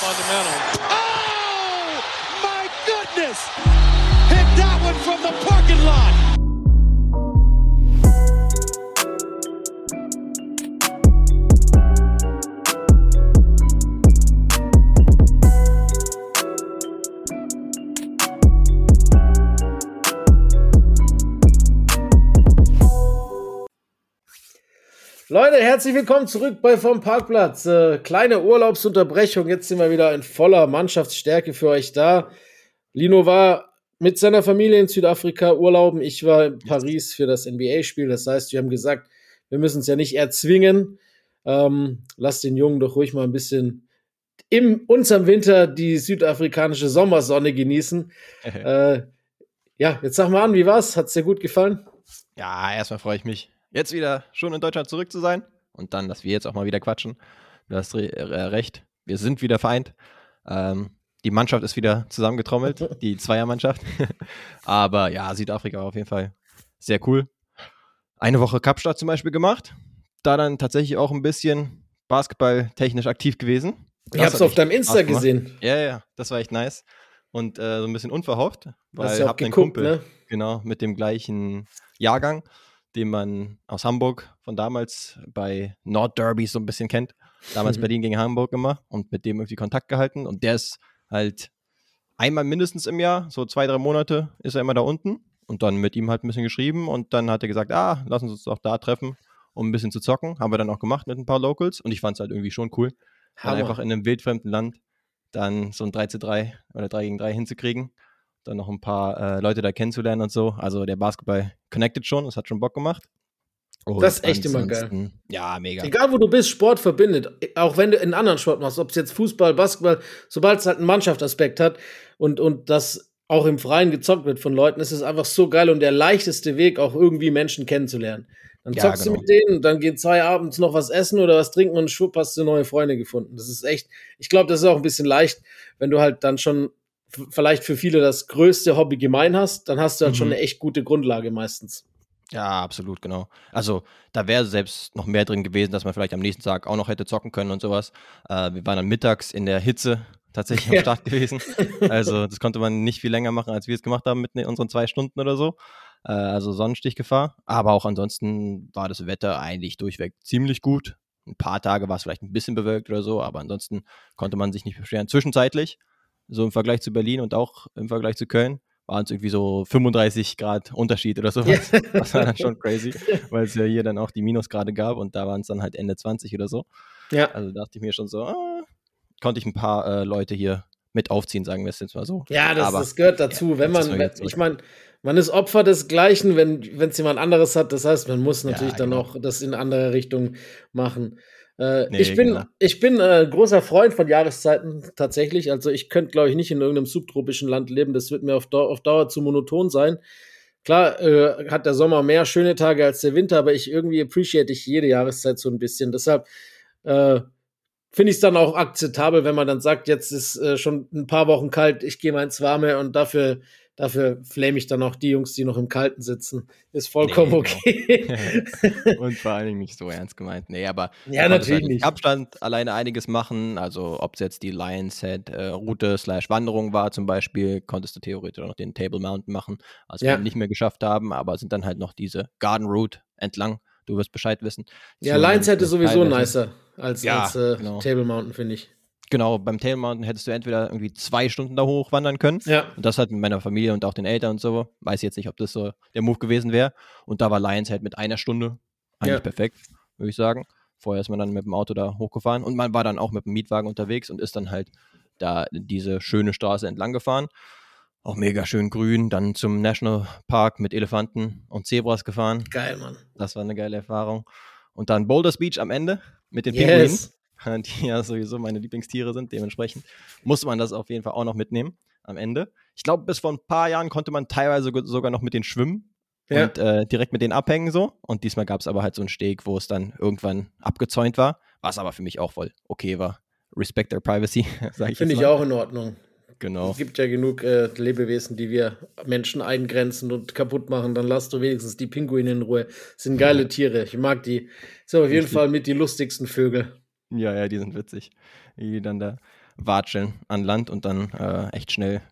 fundamental. Oh, my goodness! Hit that one from the parking lot. Leute, herzlich willkommen zurück bei Vom Parkplatz. Äh, kleine Urlaubsunterbrechung. Jetzt sind wir wieder in voller Mannschaftsstärke für euch da. Lino war mit seiner Familie in Südafrika urlauben. Ich war in Paris für das NBA-Spiel. Das heißt, wir haben gesagt, wir müssen es ja nicht erzwingen. Ähm, lass den Jungen doch ruhig mal ein bisschen im unserem Winter die südafrikanische Sommersonne genießen. äh, ja, jetzt sag mal an, wie war's? Hat's dir gut gefallen? Ja, erstmal freue ich mich jetzt wieder schon in Deutschland zurück zu sein und dann, dass wir jetzt auch mal wieder quatschen. Du hast re äh, recht, wir sind wieder vereint. Ähm, die Mannschaft ist wieder zusammengetrommelt, die Zweiermannschaft. Aber ja, Südafrika war auf jeden Fall sehr cool. Eine Woche Kapstadt zum Beispiel gemacht. Da dann tatsächlich auch ein bisschen basketballtechnisch aktiv gewesen. Ich hab's auf deinem Insta gesehen. Ja, ja, das war echt nice. Und äh, so ein bisschen unverhofft, weil ich ja hab einen geguckt, Kumpel, ne? genau, mit dem gleichen Jahrgang, den man aus Hamburg von damals bei Nordderbys so ein bisschen kennt. Damals Mhm. Berlin gegen Hamburg immer und mit dem irgendwie Kontakt gehalten. Und der ist halt einmal mindestens im Jahr, so zwei, drei Monate ist er immer da unten. Und dann mit ihm halt ein bisschen geschrieben und dann hat er gesagt, ah, lass uns uns doch da treffen, um ein bisschen zu zocken. Haben wir dann auch gemacht mit ein paar Locals und ich fand es halt irgendwie schon cool, einfach in einem wildfremden Land dann so ein 3 zu 3 oder 3 gegen 3 hinzukriegen. Dann noch ein paar äh, Leute da kennenzulernen und so. Also der Basketball connected schon, das hat schon Bock gemacht. Und Das ist echt immer geil. Ja, mega. Egal wo du bist, Sport verbindet. Auch wenn du einen anderen Sport machst, ob es jetzt Fußball, Basketball, sobald es halt einen Mannschaftsaspekt hat und, und das auch im Freien gezockt wird von Leuten, ist es einfach so geil und der leichteste Weg, auch irgendwie Menschen kennenzulernen. Dann Ja, zockst genau. du mit denen, dann gehen zwei abends noch was essen oder was trinken und schwupp hast du neue Freunde gefunden. Das ist echt, ich glaube, das ist auch ein bisschen leicht, wenn du halt dann schon vielleicht für viele das größte Hobby gemein hast, dann hast du halt schon Mhm. eine echt gute Grundlage meistens. Ja, absolut, genau. Also da wäre selbst noch mehr drin gewesen, dass man vielleicht am nächsten Tag auch noch hätte zocken können und sowas. Äh, wir waren dann mittags in der Hitze tatsächlich am Ja. Start gewesen. Also das konnte man nicht viel länger machen, als wir es gemacht haben mit ne- unseren zwei Stunden oder so. Äh, also Sonnenstichgefahr. Aber auch ansonsten war das Wetter eigentlich durchweg ziemlich gut. Ein paar Tage war es vielleicht ein bisschen bewölkt oder so, aber ansonsten konnte man sich nicht beschweren. Zwischenzeitlich, so im Vergleich zu Berlin und auch im Vergleich zu Köln, waren es irgendwie so 35 Grad Unterschied oder sowas. Das war dann schon crazy, weil es ja hier dann auch die Minusgrade gab und da waren es dann halt Ende 20 oder so. Ja. Also dachte ich mir schon so, ah, konnte ich ein paar äh, Leute hier mit aufziehen, sagen wir es jetzt mal so. Ja, das, Aber- das gehört dazu. wenn jetzt ist man, wenn, ich meine, man ist Opfer desgleichen, wenn es jemand anderes hat. Das heißt, man muss natürlich dann genau. auch das in andere Richtung machen. Äh, Nee, ich bin, genau. ich bin äh, großer Freund von Jahreszeiten tatsächlich. Also ich könnte, glaube ich, nicht in irgendeinem subtropischen Land leben. Das wird mir auf, Dau auf Dauer zu monoton sein. Klar äh, hat der Sommer mehr schöne Tage als der Winter, aber ich irgendwie appreciate ich jede Jahreszeit so ein bisschen. Deshalb äh, finde ich es dann auch akzeptabel, wenn man dann sagt, jetzt ist äh, schon ein paar Wochen kalt, ich gehe mal ins Warme und dafür, dafür flame ich dann auch die Jungs, die noch im Kalten sitzen. Ist vollkommen Nee, genau. okay. und vor allen Dingen nicht so ernst gemeint. Nee, aber Ja, natürlich halt mit nicht. Abstand alleine einiges machen. Also ob es jetzt die Lions Head äh, Route slash Wanderung war zum Beispiel, konntest du theoretisch auch noch den Table Mountain machen, was Ja. wir nicht mehr geschafft haben, aber sind dann halt noch diese Garden Route entlang. Du wirst Bescheid wissen. ja, Zu Lions hätte einem sowieso nicer als, Ja, als äh, genau. Table Mountain, finde ich. Genau, beim Table Mountain hättest du entweder irgendwie zwei Stunden da hochwandern können. Ja. Und das halt mit meiner Familie und auch den Eltern und so. Weiß jetzt nicht, ob das so der Move gewesen wäre. Und da war Lions halt mit einer Stunde eigentlich Ja. perfekt, würde ich sagen. Vorher ist man dann mit dem Auto da hochgefahren und man war dann auch mit dem Mietwagen unterwegs und ist dann halt da diese schöne Straße entlang gefahren. Auch mega schön grün, dann zum National Park mit Elefanten und Zebras gefahren. Geil, Mann. Das war eine geile Erfahrung. Und dann Boulders Beach am Ende mit den Pinguinen Yes. Die ja sowieso meine Lieblingstiere sind. Dementsprechend muss man das auf jeden Fall auch noch mitnehmen am Ende. Ich glaube, bis vor ein paar Jahren konnte man teilweise sogar noch mit denen schwimmen Ja. und äh, direkt mit denen abhängen so. Und diesmal gab es aber halt so einen Steg, wo es dann irgendwann abgezäunt war, was aber für mich auch voll okay war. Respect their privacy, sage ich Finde ich auch in Ordnung. Genau. Es gibt ja genug äh, Lebewesen, die wir Menschen eingrenzen und kaputt machen. Dann lass du wenigstens die Pinguine in Ruhe. Sind geile Tiere. Ich mag die. Sind auf jeden. Fall mit die lustigsten Vögel. Ja, ja, die sind witzig. Die dann da watscheln an Land und dann äh, echt schnell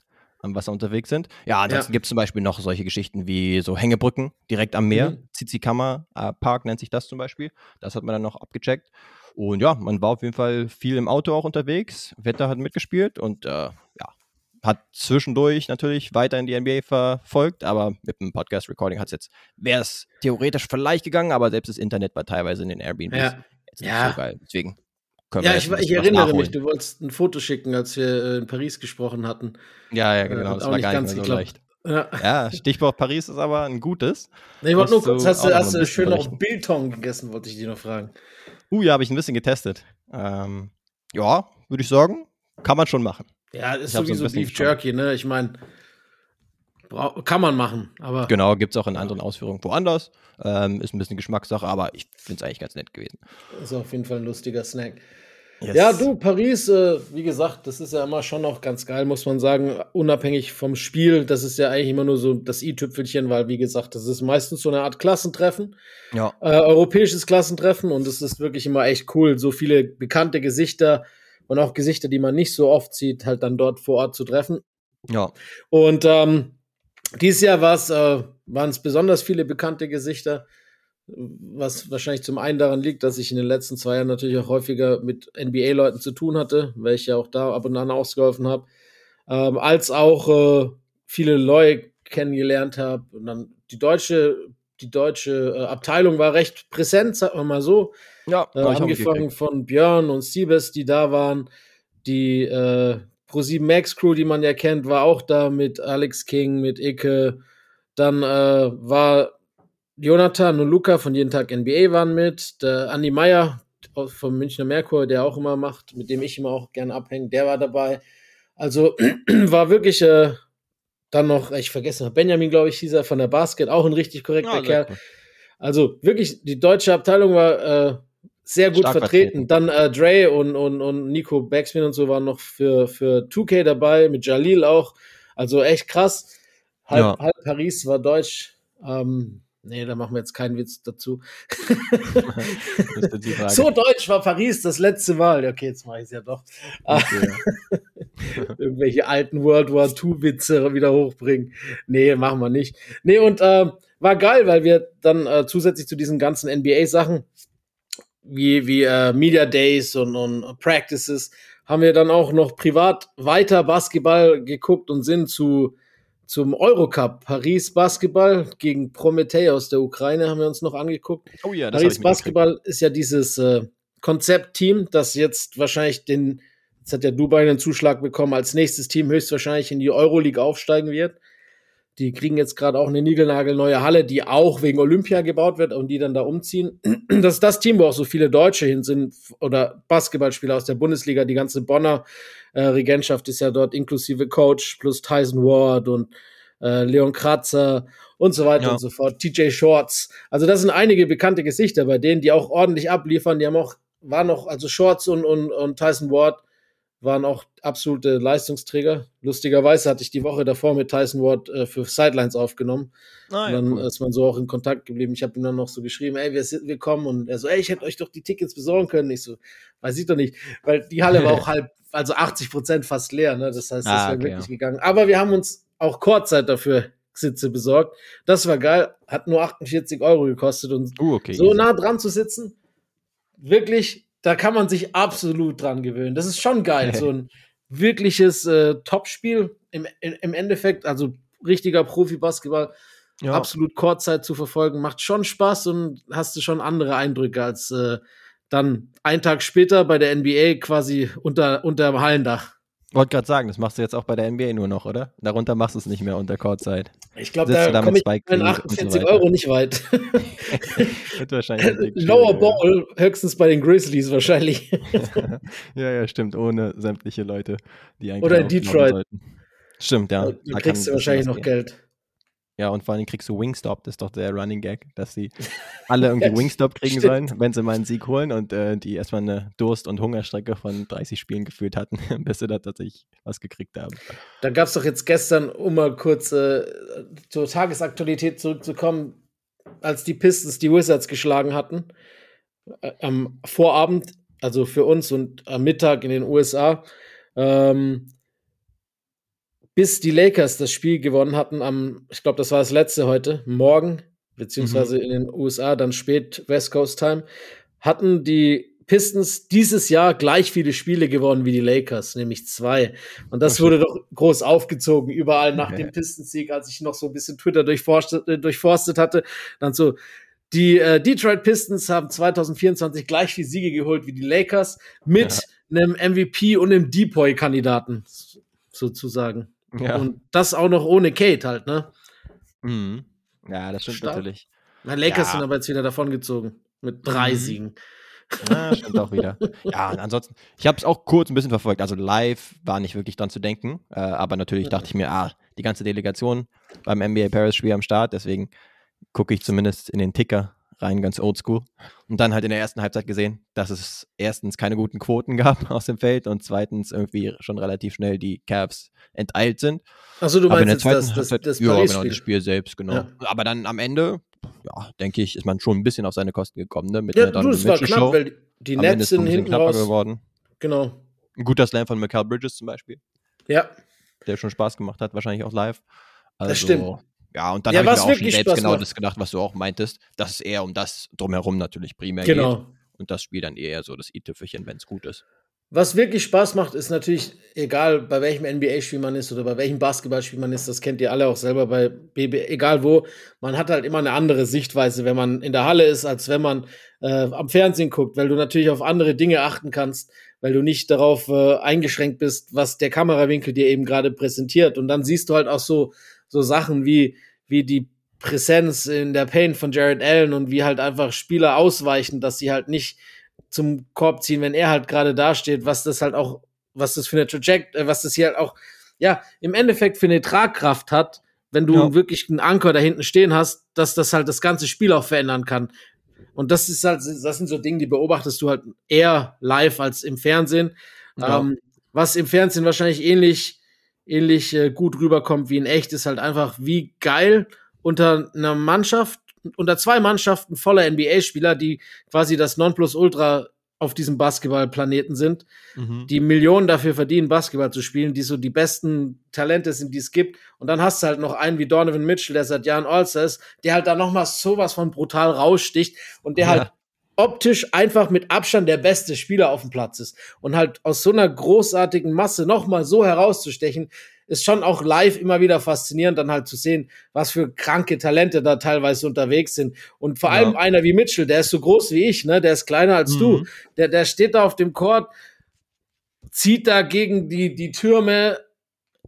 am Wasser unterwegs sind. Ja, ansonsten ja. gibt es zum Beispiel noch solche Geschichten wie so Hängebrücken direkt am Meer. Mhm. Äh, Park nennt sich das zum Beispiel. Das hat man dann noch abgecheckt. Und ja, man war auf jeden Fall viel im Auto auch unterwegs. Wetter hat mitgespielt und äh, ja, hat zwischendurch natürlich weiter in die NBA verfolgt, aber mit dem Podcast-Recording hat es jetzt, wäre es theoretisch vielleicht gegangen, aber selbst das Internet war teilweise in den Airbnbs ja. jetzt nicht ja. so geil. Deswegen ja, ich, ich erinnere mich, du wolltest ein Foto schicken, als wir äh, in Paris gesprochen hatten. Ja, ja, genau. Äh, das war gar nicht mehr so leicht. Ja. ja. Stichwort Paris ist aber ein gutes. Ich wollte nur kurz, hast du, hast du schön noch Biltong gegessen, wollte ich dir noch fragen. Uh, ja, habe ich ein bisschen getestet. Ähm, ja, würde ich sagen, kann man schon machen. Ja, ist sowieso so Beef Jerky, ne? Ich meine, kann man machen, aber. Genau, gibt es auch in anderen Ausführungen woanders. Ähm, ist ein bisschen Geschmackssache, aber ich finde es eigentlich ganz nett gewesen. Ist auf jeden Fall ein lustiger Snack. Yes. Ja, du, Paris, äh, wie gesagt, das ist ja immer schon auch ganz geil, muss man sagen, unabhängig vom Spiel. Das ist ja eigentlich immer nur so das i-Tüpfelchen, weil, wie gesagt, das ist meistens so eine Art Klassentreffen. Ja. Äh, europäisches Klassentreffen und es ist wirklich immer echt cool, so viele bekannte Gesichter und auch Gesichter, die man nicht so oft sieht, halt dann dort vor Ort zu treffen. Ja. Und ähm, dieses Jahr äh, waren es besonders viele bekannte Gesichter was wahrscheinlich zum einen daran liegt, dass ich in den letzten zwei Jahren natürlich auch häufiger mit NBA-Leuten zu tun hatte, weil ich ja auch da ab und an ausgeholfen habe, ähm, als auch äh, viele Leute kennengelernt habe. Und dann die deutsche, die deutsche äh, Abteilung war recht präsent, sagen wir mal so. Ja, äh, angefangen von Björn und Siebes, die da waren. Die äh, Pro7 Max Crew, die man ja kennt, war auch da mit Alex King, mit Icke. Dann äh, war Jonathan und Luca von Jeden Tag NBA waren mit. Der Andi Meyer vom Münchner Merkur, der auch immer macht, mit dem ich immer auch gerne abhänge, der war dabei. Also war wirklich äh, dann noch, ich vergesse Benjamin, glaube ich, hieß er von der Basket, auch ein richtig korrekter ja, Kerl. Also wirklich, die deutsche Abteilung war äh, sehr gut vertreten. vertreten. Dann äh, Dre und, und, und Nico Backspin und so waren noch für, für 2K dabei, mit Jalil auch. Also echt krass. Halb, ja. halb Paris war deutsch. Ähm, Nee, da machen wir jetzt keinen Witz dazu. so deutsch war Paris das letzte Mal. Okay, jetzt mache ich es ja doch. Okay, ja. Irgendwelche alten World War II-Witze wieder hochbringen. Nee, machen wir nicht. Nee, und äh, war geil, weil wir dann äh, zusätzlich zu diesen ganzen NBA-Sachen, wie, wie äh, Media Days und, und Practices, haben wir dann auch noch privat weiter Basketball geguckt und sind zu zum Eurocup. Paris Basketball gegen Prometei aus der Ukraine haben wir uns noch angeguckt. Oh ja, das Paris Basketball ist ja dieses äh, Konzeptteam, das jetzt wahrscheinlich den, jetzt hat ja Dubai einen Zuschlag bekommen, als nächstes Team höchstwahrscheinlich in die Euroleague aufsteigen wird. Die kriegen jetzt gerade auch eine niegelnagelneue Halle, die auch wegen Olympia gebaut wird und die dann da umziehen. Das ist das Team, wo auch so viele Deutsche hin sind oder Basketballspieler aus der Bundesliga. Die ganze Bonner äh, Regentschaft ist ja dort inklusive Coach plus Tyson Ward und äh, Leon Kratzer und so weiter ja. und so fort. TJ Shorts. Also das sind einige bekannte Gesichter bei denen, die auch ordentlich abliefern. Die haben auch, waren noch, also Shorts und, und, und Tyson Ward waren auch absolute Leistungsträger. Lustigerweise hatte ich die Woche davor mit Tyson Ward äh, für Sidelines aufgenommen. Ah, und dann cool. ist man so auch in Kontakt geblieben. Ich habe ihm dann noch so geschrieben, ey, wir, sind, wir kommen. Und er so, ey, ich hätte euch doch die Tickets besorgen können. Ich so, weiß ich doch nicht. Weil die Halle war auch halb, also 80 Prozent fast leer. Ne? Das heißt, das ah, wäre okay, wirklich ja. gegangen. Aber wir haben uns auch Kurzzeit dafür Sitze besorgt. Das war geil. Hat nur 48 Euro gekostet. Und uh, okay, so easy. nah dran zu sitzen, wirklich da kann man sich absolut dran gewöhnen. Das ist schon geil, so ein wirkliches äh, Topspiel im, im Endeffekt, also richtiger Profi-Basketball, ja. absolut Kurzzeit zu verfolgen, macht schon Spaß und hast du schon andere Eindrücke als äh, dann einen Tag später bei der NBA quasi unter, unter dem Hallendach. Wollte gerade sagen, das machst du jetzt auch bei der NBA nur noch, oder? Darunter machst du es nicht mehr unter Courtside. Ich glaube, da, da komme ich mit 48 so Euro nicht weit. Wird wahrscheinlich Lower Ball, höchstens bei den Grizzlies wahrscheinlich. ja, ja, stimmt, ohne sämtliche Leute, die eigentlich Oder in Detroit. Stimmt, ja. Da kriegst du wahrscheinlich noch Geld. Ja, und vor allem kriegst du Wingstop, das ist doch der Running Gag, dass sie alle irgendwie Wingstop kriegen sollen, wenn sie mal einen Sieg holen und äh, die erstmal eine Durst- und Hungerstrecke von 30 Spielen geführt hatten, bis sie da tatsächlich was gekriegt haben. Da gab es doch jetzt gestern, um mal kurz äh, zur Tagesaktualität zurückzukommen, als die Pistons die Wizards geschlagen hatten, äh, am Vorabend, also für uns und am Mittag in den USA, Ähm, bis die Lakers das Spiel gewonnen hatten am, ich glaube, das war das letzte heute, morgen, beziehungsweise mhm. in den USA, dann spät West Coast Time, hatten die Pistons dieses Jahr gleich viele Spiele gewonnen wie die Lakers, nämlich zwei. Und das wurde doch groß aufgezogen, überall nach okay. dem Pistons-Sieg, als ich noch so ein bisschen Twitter durchforstet, äh, durchforstet hatte. Dann so, die äh, Detroit Pistons haben 2024 gleich viele Siege geholt wie die Lakers mit ja. einem MVP und einem Depoy-Kandidaten, sozusagen. Ja. Und das auch noch ohne Kate halt, ne? Mhm. Ja, das stimmt Stark. natürlich. Na, Lakers ja. sind aber jetzt wieder davongezogen. Mit drei mhm. Siegen. Ja, stimmt auch wieder. Ja, und ansonsten, ich habe es auch kurz ein bisschen verfolgt. Also live war nicht wirklich dran zu denken. Äh, aber natürlich dachte ich mir, ah, die ganze Delegation beim NBA Paris-Spiel am Start. Deswegen gucke ich zumindest in den Ticker rein, ganz oldschool. Und dann halt in der ersten Halbzeit gesehen, dass es erstens keine guten Quoten gab aus dem Feld und zweitens irgendwie schon relativ schnell die Cavs enteilt sind. Achso, du meinst Aber das, das, das, ja, genau, das Spiel selbst, genau. Ja. Aber dann am Ende, ja, denke ich, ist man schon ein bisschen auf seine Kosten gekommen, ne? Mit ja, du, es war knapp, weil die am Nets sind hinten raus. geworden. Genau. Ein guter Slam von Michael Bridges zum Beispiel. Ja. Der schon Spaß gemacht hat, wahrscheinlich auch live. Also, das stimmt. Ja, und dann ja, habe ich mir auch schon selbst genau macht. das gedacht, was du auch meintest, dass es eher um das drumherum natürlich primär genau. geht. Und das Spiel dann eher so das i-Tüpfelchen, wenn es gut ist. Was wirklich Spaß macht, ist natürlich, egal bei welchem NBA-Spiel man ist oder bei welchem Basketballspiel man ist, das kennt ihr alle auch selber bei BB, egal wo, man hat halt immer eine andere Sichtweise, wenn man in der Halle ist, als wenn man äh, am Fernsehen guckt, weil du natürlich auf andere Dinge achten kannst, weil du nicht darauf äh, eingeschränkt bist, was der Kamerawinkel dir eben gerade präsentiert. Und dann siehst du halt auch so, so Sachen wie, wie die Präsenz in der Paint von Jared Allen und wie halt einfach Spieler ausweichen, dass sie halt nicht zum Korb ziehen, wenn er halt gerade dasteht, was das halt auch, was das für eine Traject, äh, was das hier halt auch, ja, im Endeffekt für eine Tragkraft hat, wenn du ja. wirklich einen Anker da hinten stehen hast, dass das halt das ganze Spiel auch verändern kann. Und das ist halt, das sind so Dinge, die beobachtest du halt eher live als im Fernsehen. Ja. Ähm, was im Fernsehen wahrscheinlich ähnlich ähnlich äh, gut rüberkommt wie in echt, ist halt einfach, wie geil unter einer Mannschaft, unter zwei Mannschaften voller NBA-Spieler, die quasi das Nonplusultra auf diesem Basketballplaneten sind, mhm. die Millionen dafür verdienen, Basketball zu spielen, die so die besten Talente sind, die es gibt. Und dann hast du halt noch einen wie Donovan Mitchell, der seit Jahren All-Star ist, der halt da noch mal sowas von brutal raussticht und der ja. halt optisch einfach mit Abstand der beste Spieler auf dem Platz ist. Und halt aus so einer großartigen Masse nochmal so herauszustechen, ist schon auch live immer wieder faszinierend, dann halt zu sehen, was für kranke Talente da teilweise unterwegs sind. Und vor ja. allem einer wie Mitchell, der ist so groß wie ich, ne? Der ist kleiner als mhm. du. Der, der steht da auf dem Court, zieht da gegen die, die Türme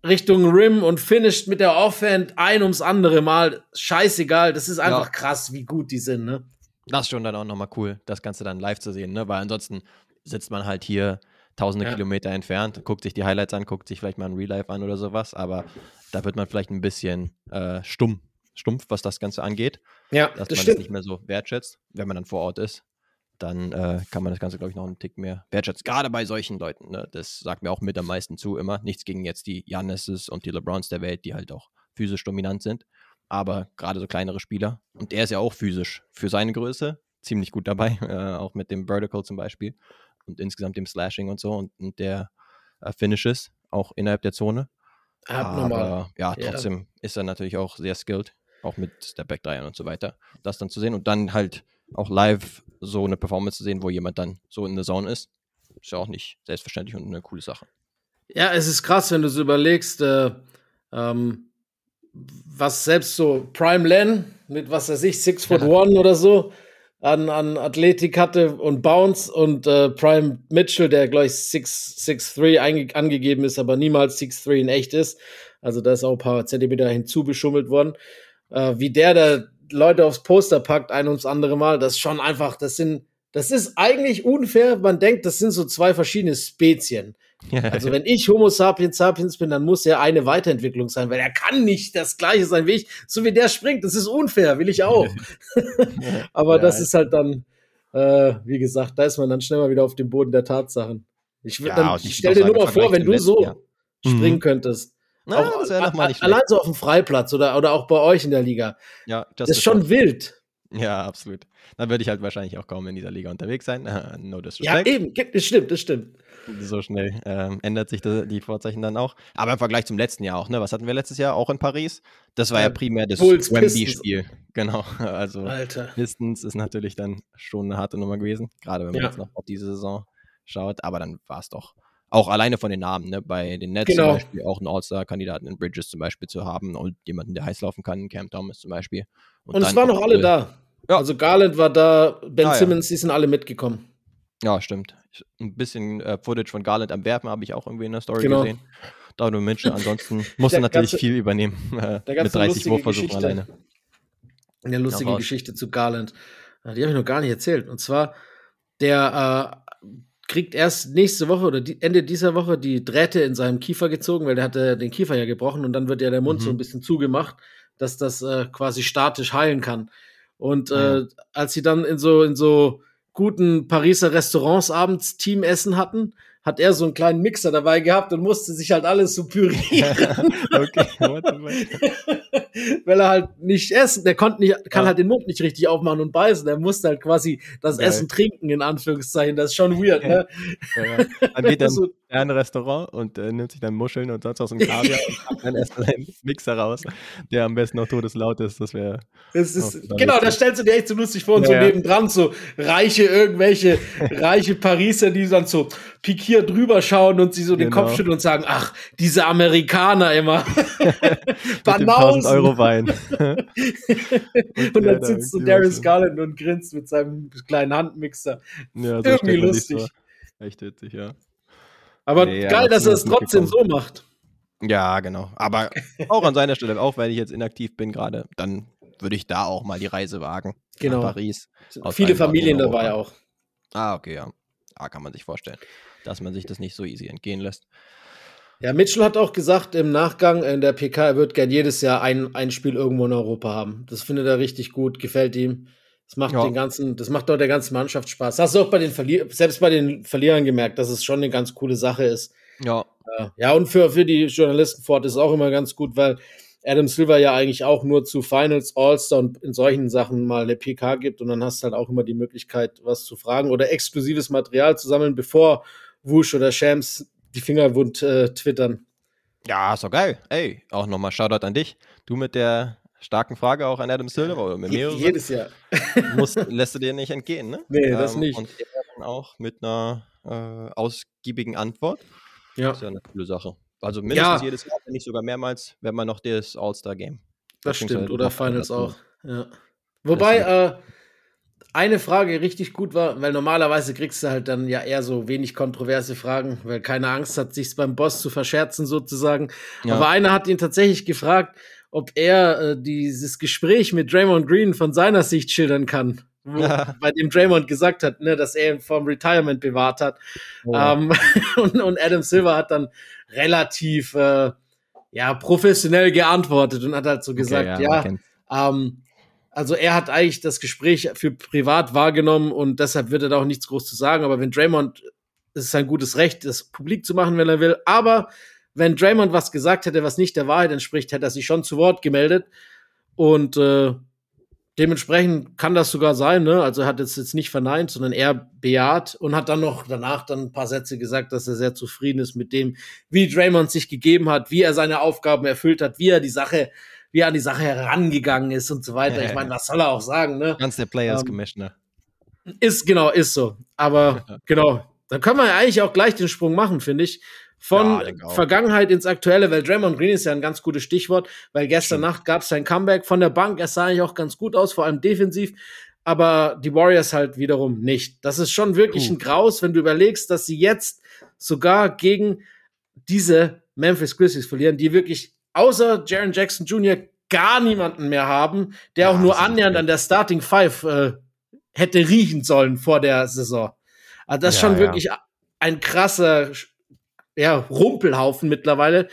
Richtung Rim und finisht mit der Offhand ein ums andere Mal. Scheißegal, das ist einfach ja. krass, wie gut die sind, ne? Das ist schon dann auch nochmal cool, das Ganze dann live zu sehen, ne? Weil ansonsten sitzt man halt hier tausende ja. Kilometer entfernt, guckt sich die Highlights an, guckt sich vielleicht mal ein Real Life an oder sowas, aber da wird man vielleicht ein bisschen äh, stumm, stumpf, was das Ganze angeht. Ja, dass das man stimmt. das nicht mehr so wertschätzt, wenn man dann vor Ort ist. Dann äh, kann man das Ganze, glaube ich, noch einen Tick mehr wertschätzen. Gerade bei solchen Leuten. Ne? Das sagt mir auch mit am meisten zu immer. Nichts gegen jetzt die Jannisses und die LeBrons der Welt, die halt auch physisch dominant sind aber gerade so kleinere Spieler. Und er ist ja auch physisch für seine Größe ziemlich gut dabei, äh, auch mit dem Vertical zum Beispiel und insgesamt dem Slashing und so und, und der äh, Finishes auch innerhalb der Zone. Abnormal. Aber ja, trotzdem ja. ist er natürlich auch sehr skilled, auch mit Stepback Dreiern und so weiter. Das dann zu sehen und dann halt auch live so eine Performance zu sehen, wo jemand dann so in der Zone ist, ist ja auch nicht selbstverständlich und eine coole Sache. Ja, es ist krass, wenn du so überlegst, äh, ähm, was selbst so Prime Len mit was weiß ich, Six Foot One oder so an, an Athletik hatte und Bounce und äh, Prime Mitchell, der gleich 6'3 angegeben ist, aber niemals 6'3 in echt ist. Also da ist auch ein paar Zentimeter hinzugeschummelt worden. Äh, wie der da Leute aufs Poster packt, ein ums andere Mal, das ist schon einfach, das sind, das ist eigentlich unfair. Man denkt, das sind so zwei verschiedene Spezien. Also wenn ich Homo sapiens sapiens bin, dann muss er eine Weiterentwicklung sein, weil er kann nicht das gleiche sein wie ich. So wie der springt, das ist unfair, will ich auch. Aber ja, das ist halt dann, äh, wie gesagt, da ist man dann schnell mal wieder auf dem Boden der Tatsachen. Ich, ja, ich stell dir nur mal vor, wenn du so ja. springen mhm. könntest. Na, auch, allein so auf dem Freiplatz oder, oder auch bei euch in der Liga. Ja, das ist schon wild. Ja, absolut. Dann würde ich halt wahrscheinlich auch kaum in dieser Liga unterwegs sein. no disrespect. Ja, eben, das stimmt, das stimmt. So schnell ähm, ändert sich das, die Vorzeichen dann auch. Aber im Vergleich zum letzten Jahr auch, ne? Was hatten wir letztes Jahr auch in Paris? Das war ja, ja primär das Wembley-Spiel. Genau. Also Alter. Pistons ist natürlich dann schon eine harte Nummer gewesen, gerade wenn man ja. jetzt noch auf diese Saison schaut. Aber dann war es doch auch alleine von den Namen, ne? bei den Nets genau. zum Beispiel auch einen All-Star-Kandidaten in Bridges zum Beispiel zu haben und jemanden, der heiß laufen kann, Cam Thomas zum Beispiel. Und, und es waren noch alle äh, da. Ja. Also Garland war da, Ben ah, Simmons, ja. die sind alle mitgekommen. Ja, stimmt. Ein bisschen äh, Footage von Garland am Werfen habe ich auch irgendwie in der Story genau. gesehen. Donovan Mitchell, ansonsten musste natürlich ganze, viel übernehmen äh, mit 30 Wurfversuchen alleine. Eine lustige Geschichte zu Garland. Die habe ich noch gar nicht erzählt. Und zwar, der äh, kriegt erst nächste Woche oder die, Ende dieser Woche die Drähte in seinem Kiefer gezogen, weil der hatte den Kiefer ja gebrochen und dann wird ja der Mund mhm. so ein bisschen zugemacht, dass das äh, quasi statisch heilen kann. Und äh, als sie dann in so in so guten Pariser Restaurants abends Teamessen hatten, hat er so einen kleinen Mixer dabei gehabt und musste sich halt alles so pürieren. okay, Weil er halt nicht essen, der konnte nicht, kann ja. halt den Mund nicht richtig aufmachen und beißen. Er musste halt quasi das Geil. Essen trinken, in Anführungszeichen. Das ist schon weird, ne? Ja, ja. Dann geht er ein Restaurant und äh, nimmt sich dann Muscheln und sonst was im Kaviar und dann erst einen Mixer raus, der am besten noch todeslaut ist. Das wäre. Genau, da stellst du dir echt so lustig vor und so nebendran so reiche, irgendwelche reiche Pariser, die dann so pikiert drüber schauen und sie so genau. den Kopf genau. schütteln und sagen, ach, diese Amerikaner immer. Banausen. Euro Wein. und, und dann sitzt so Darius Garland und grinst mit seinem kleinen Handmixer. Ja, so Irgendwie lustig. Echt witzig, ja. Aber nee, geil, dass er es trotzdem so macht. Ja, genau. Aber auch an seiner Stelle, auch wenn ich jetzt inaktiv bin gerade, dann würde ich da auch mal die Reise wagen. Genau. Nach Paris. Viele Familien dabei auch. Ah, okay, ja. Ah, kann man sich vorstellen, dass man sich das nicht so easy entgehen lässt. Ja, Mitchell hat auch gesagt im Nachgang in der PK, er wird gern jedes Jahr ein, ein Spiel irgendwo in Europa haben. Das findet er richtig gut, gefällt ihm. Das macht ja. den ganzen, das macht doch der ganzen Mannschaft Spaß. Hast du auch bei den Verlier selbst bei den Verlierern gemerkt, dass es schon eine ganz coole Sache ist. Ja. Äh, ja, und für, für die Journalisten fort ist es auch immer ganz gut, weil Adam Silver ja eigentlich auch nur zu Finals, All-Star und in solchen Sachen mal eine PK gibt und dann hast du halt auch immer die Möglichkeit, was zu fragen oder exklusives Material zu sammeln, bevor Wush oder Shams die Finger wund äh, twittern. Ja, ist doch geil. Ey, auch nochmal Shoutout an dich. Du mit der starken Frage auch an Adam Silver oder mit mehreren. Jedes Jahr. musst, lässt du dir nicht entgehen, ne? Nee, ähm, das nicht. Und er dann auch mit einer äh, ausgiebigen Antwort. Ja. Das ist ja eine coole Sache. Also mindestens ja. jedes Jahr, wenn nicht sogar mehrmals, wenn man noch das All-Star-Game. Das stimmt, oder Finals auch. Ja. Wobei, äh, eine Frage richtig gut war, weil normalerweise kriegst du halt dann ja eher so wenig kontroverse Fragen, weil keine Angst hat, sich beim Boss zu verscherzen sozusagen. Ja. Aber einer hat ihn tatsächlich gefragt, ob er äh, dieses Gespräch mit Draymond Green von seiner Sicht schildern kann. Wo, bei dem Draymond gesagt hat, ne, dass er ihn vom Retirement bewahrt hat. Oh. Ähm, und, und, Adam Silver hat dann relativ äh, ja, professionell geantwortet und hat halt so gesagt, okay, ja, ja ähm, also er hat eigentlich das Gespräch für privat wahrgenommen und deshalb wird er da auch nichts groß zu sagen. Aber wenn Draymond, es ist sein gutes Recht, das publik zu machen, wenn er will. Aber wenn Draymond was gesagt hätte, was nicht der Wahrheit entspricht, hätte er sich schon zu Wort gemeldet. Und äh, dementsprechend kann das sogar sein, ne? Also er hat es jetzt nicht verneint, sondern eher bejaht und hat dann noch danach dann ein paar Sätze gesagt, dass er sehr zufrieden ist mit dem, wie Draymond sich gegeben hat, wie er seine Aufgaben erfüllt hat, wie er die Sache, wie er an die Sache herangegangen ist und so weiter. Ich meine, was soll er auch sagen, ne? Ganz der Players ähm, Commissioner. Ist genau, ist so. Aber genau, da können wir ja eigentlich auch gleich den Sprung machen, finde ich von ja, Vergangenheit ins Aktuelle, weil Draymond Green ist ja ein ganz gutes Stichwort, weil gestern. Nacht gab es sein Comeback von der Bank. Er sah eigentlich auch ganz gut aus, vor allem defensiv. Aber die Warriors halt wiederum nicht. Das ist schon wirklich uh. ein Graus, wenn du überlegst, dass sie jetzt sogar gegen diese Memphis Grizzlies verlieren, die wirklich außer Jaron Jackson Jr. gar niemanden mehr haben, der ja, auch nur annähernd an der Starting Five äh, hätte riechen sollen vor der Saison. Also das ist ja, schon wirklich ein krasser ja, Rumpelhaufen mittlerweile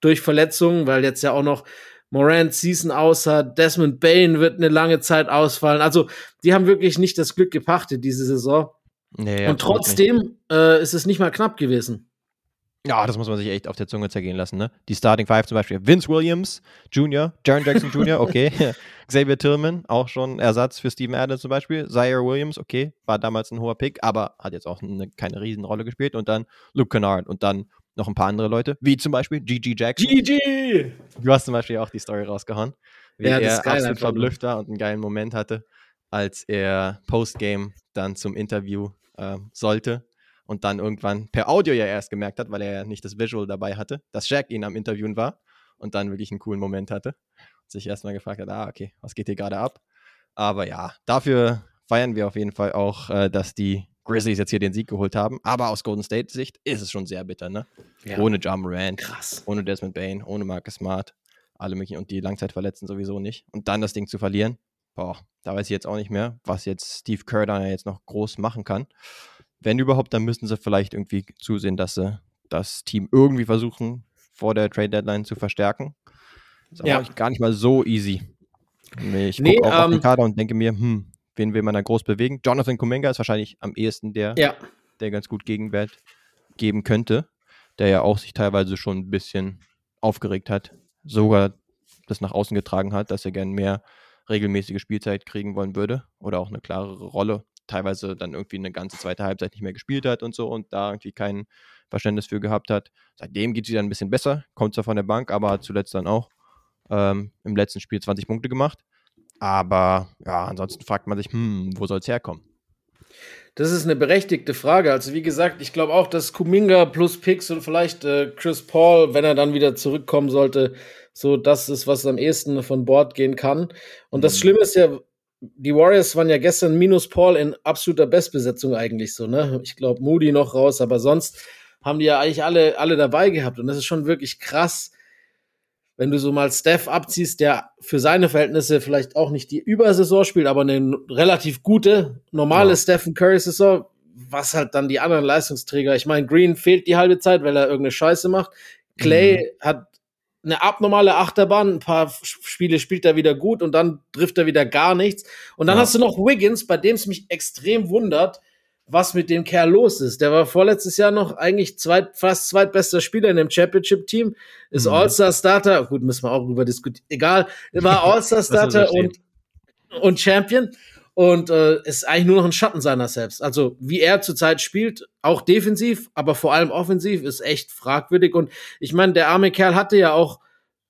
durch Verletzungen, weil jetzt ja auch noch Morant Season aus hat, Desmond Bain wird eine lange Zeit ausfallen. Also, die haben wirklich nicht das Glück gepachtet diese Saison. Nee, Und trotzdem äh, ist es nicht mal knapp gewesen. Ja, das muss man sich echt auf der Zunge zergehen lassen, ne? Die Starting Five zum Beispiel. Vince Williams Jr., Jaron Jackson Jr., okay. Xavier Tillman, auch schon Ersatz für Steven Adams zum Beispiel. Zaire Williams, okay, war damals ein hoher Pick, aber hat jetzt auch eine, keine Riesenrolle gespielt. Und dann Luke Kennard und dann noch ein paar andere Leute, wie zum Beispiel Gigi Jackson. GG! Du hast zum Beispiel auch die Story rausgehauen, wie Ja, das er ist geil absolut verblüfft war und einen geilen Moment hatte, als er Postgame dann zum Interview ähm, sollte und dann irgendwann per Audio ja erst gemerkt hat, weil er ja nicht das Visual dabei hatte, dass Shaq ihn am Interviewen war und dann wirklich einen coolen Moment hatte. Und sich erstmal gefragt hat, ah, okay, was geht hier gerade ab? Aber ja, dafür feiern wir auf jeden Fall auch, äh, dass die Grizzlies jetzt hier den Sieg geholt haben. Aber aus Golden State Sicht ist es schon sehr bitter, ne? Ja. Ohne Ja Morant, Krass. ohne Desmond Bain, ohne Marcus Smart, alle möglichen und die Langzeitverletzten sowieso nicht. Und dann das Ding zu verlieren, boah, da weiß ich jetzt auch nicht mehr, was jetzt Steve Kerr da jetzt noch groß machen kann. Wenn überhaupt, dann müssen sie vielleicht irgendwie zusehen, dass sie das Team irgendwie versuchen, vor der Trade Deadline zu verstärken. Ist aber Ja. auch gar nicht mal so easy. Nee, Ich Nee, gucke auch auf den ähm, Kader und denke mir, hm, wen will man da groß bewegen? Jonathan Kuminga ist wahrscheinlich am ehesten der, Ja, der ganz gut Gegenwert geben könnte, der ja auch sich teilweise schon ein bisschen aufgeregt hat, sogar das nach außen getragen hat, dass er gern mehr regelmäßige Spielzeit kriegen wollen würde oder auch eine klarere Rolle, teilweise dann irgendwie eine ganze zweite Halbzeit nicht mehr gespielt hat und so und da irgendwie kein Verständnis für gehabt hat. Seitdem geht es wieder ein bisschen besser, kommt zwar von der Bank, aber hat zuletzt dann auch ähm, im letzten Spiel 20 Punkte gemacht. Aber ja, ansonsten fragt man sich, hm, wo soll es herkommen? das ist eine berechtigte Frage. Also, wie gesagt, ich glaube auch, dass Kuminga plus Picks und vielleicht äh, Chris Paul, wenn er dann wieder zurückkommen sollte, so das ist, was am ehesten von Bord gehen kann. Und das Mhm. Schlimme ist ja, die Warriors waren ja gestern minus Paul in absoluter Bestbesetzung eigentlich so, ne? Ich glaube, Moody noch raus, aber sonst haben die ja eigentlich alle, alle dabei gehabt. Und das ist schon wirklich krass, wenn du so mal Steph abziehst, der für seine Verhältnisse vielleicht auch nicht die Übersaison spielt, aber eine relativ gute, normale Ja. Stephen Curry-Saison, was halt dann die anderen Leistungsträger, ich meine, Green fehlt die halbe Zeit, weil er irgendeine Scheiße macht. Clay hat eine abnormale Achterbahn, ein paar Spiele spielt er wieder gut und dann trifft er wieder gar nichts. Und dann Ja. hast du noch Wiggins, bei dem es mich extrem wundert, was mit dem Kerl los ist. Der war vorletztes Jahr noch eigentlich zweit, fast zweitbester Spieler in dem Championship-Team, ist Mhm. All-Star-Starter, gut, müssen wir auch drüber diskutieren, egal, war All-Star-Starter und, und Champion und äh, ist eigentlich nur noch ein Schatten seiner selbst. Also wie er zurzeit spielt, auch defensiv, aber vor allem offensiv, ist echt fragwürdig. Und ich meine, der arme Kerl hatte ja auch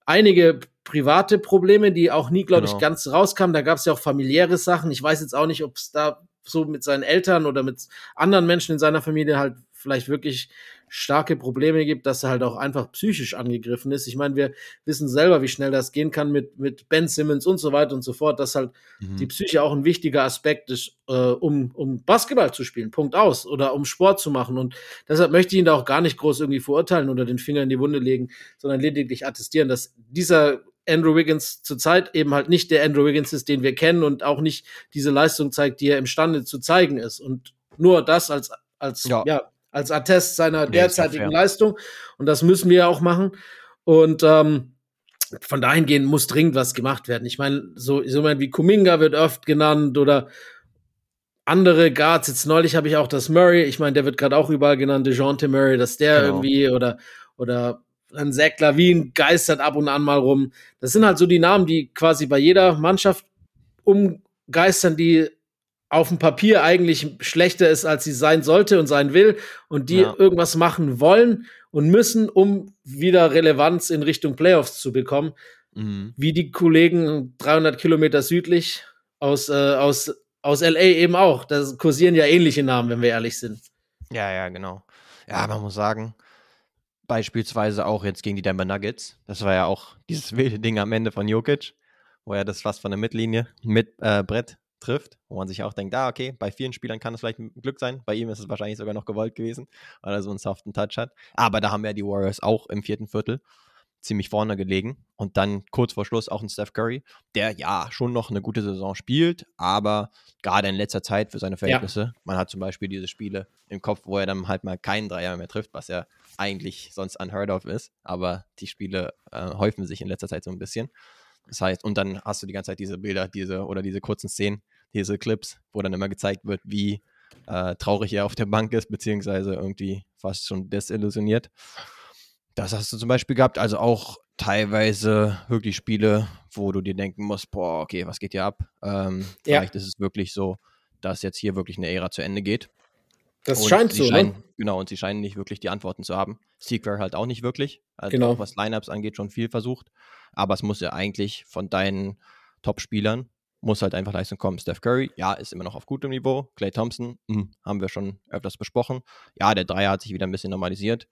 einige private Probleme, die auch nie, glaube ich, Genau. ganz rauskamen. Da gab es ja auch familiäre Sachen. Ich weiß jetzt auch nicht, ob es da so mit seinen Eltern oder mit anderen Menschen in seiner Familie halt vielleicht wirklich starke Probleme gibt, dass er halt auch einfach psychisch angegriffen ist. Ich meine, wir wissen selber, wie schnell das gehen kann mit, mit Ben Simmons und so weiter und so fort, dass halt Mhm. die Psyche auch ein wichtiger Aspekt ist, äh, um, um Basketball zu spielen, Punkt aus, oder um Sport zu machen. Und deshalb möchte ich ihn da auch gar nicht groß irgendwie verurteilen oder den Finger in die Wunde legen, sondern lediglich attestieren, dass dieser Andrew Wiggins zurzeit eben halt nicht der Andrew Wiggins ist, den wir kennen und auch nicht diese Leistung zeigt, die er imstande zu zeigen ist. Und nur das als, als, ja. Ja. Als Attest seiner Nee, derzeitigen. Leistung. Und das müssen wir ja auch machen. Und ähm, von dahingehend muss dringend was gemacht werden. Ich meine, so, jemand wie Kuminga wird oft genannt oder andere Guards. Jetzt neulich habe ich auch das Murray. Ich meine, der wird gerade auch überall genannt, DeJounte Murray, dass der Genau. irgendwie oder, oder ein Zach Lavin geistert ab und an mal rum. Das sind halt so die Namen, die quasi bei jeder Mannschaft umgeistern, die auf dem Papier eigentlich schlechter ist, als sie sein sollte und sein will und die Ja. irgendwas machen wollen und müssen, um wieder Relevanz in Richtung Playoffs zu bekommen Mhm. wie die Kollegen 300 Kilometer südlich aus, äh, aus, aus LA eben auch. Da kursieren ja ähnliche Namen, wenn wir ehrlich sind. Ja, ja, genau. Ja, man muss sagen, beispielsweise auch jetzt gegen die Denver Nuggets, das war ja auch dieses wilde Ding am Ende von Jokic, wo er das fast von der Mittellinie mit äh, Brett trifft, wo man sich auch denkt, ah, okay, bei vielen Spielern kann es vielleicht ein Glück sein, bei ihm ist es wahrscheinlich sogar noch gewollt gewesen, weil er so einen soften Touch hat. Aber da haben ja die Warriors auch im vierten Viertel ziemlich vorne gelegen und dann kurz vor Schluss auch ein Steph Curry, der ja schon noch eine gute Saison spielt, aber gerade in letzter Zeit für seine Verhältnisse, man hat zum Beispiel diese Spiele im Kopf, wo er dann halt mal keinen Dreier mehr trifft, was ja eigentlich sonst unheard of ist, aber die Spiele äh, häufen sich in letzter Zeit so ein bisschen. Das heißt, und dann hast du die ganze Zeit diese Bilder, diese oder diese kurzen Szenen, diese Clips, wo dann immer gezeigt wird, wie äh, traurig er auf der Bank ist, beziehungsweise irgendwie fast schon desillusioniert. Das hast du zum Beispiel gehabt, also auch teilweise wirklich Spiele, wo du dir denken musst, boah, okay, was geht hier ab? Ähm, Ja. Vielleicht ist es wirklich so, dass jetzt hier wirklich eine Ära zu Ende geht. Das Und scheint so, scheinen, ne? Genau, und sie scheinen nicht wirklich die Antworten zu haben. Sequel halt auch nicht wirklich. Also Genau. auch was Lineups angeht, schon viel versucht. Aber es muss ja eigentlich von deinen Top-Spielern, muss halt einfach Leistung kommen. Steph Curry, ja, ist immer noch auf gutem Niveau. Clay Thompson, hm, haben wir schon öfters besprochen. Ja, der Dreier hat sich wieder ein bisschen normalisiert.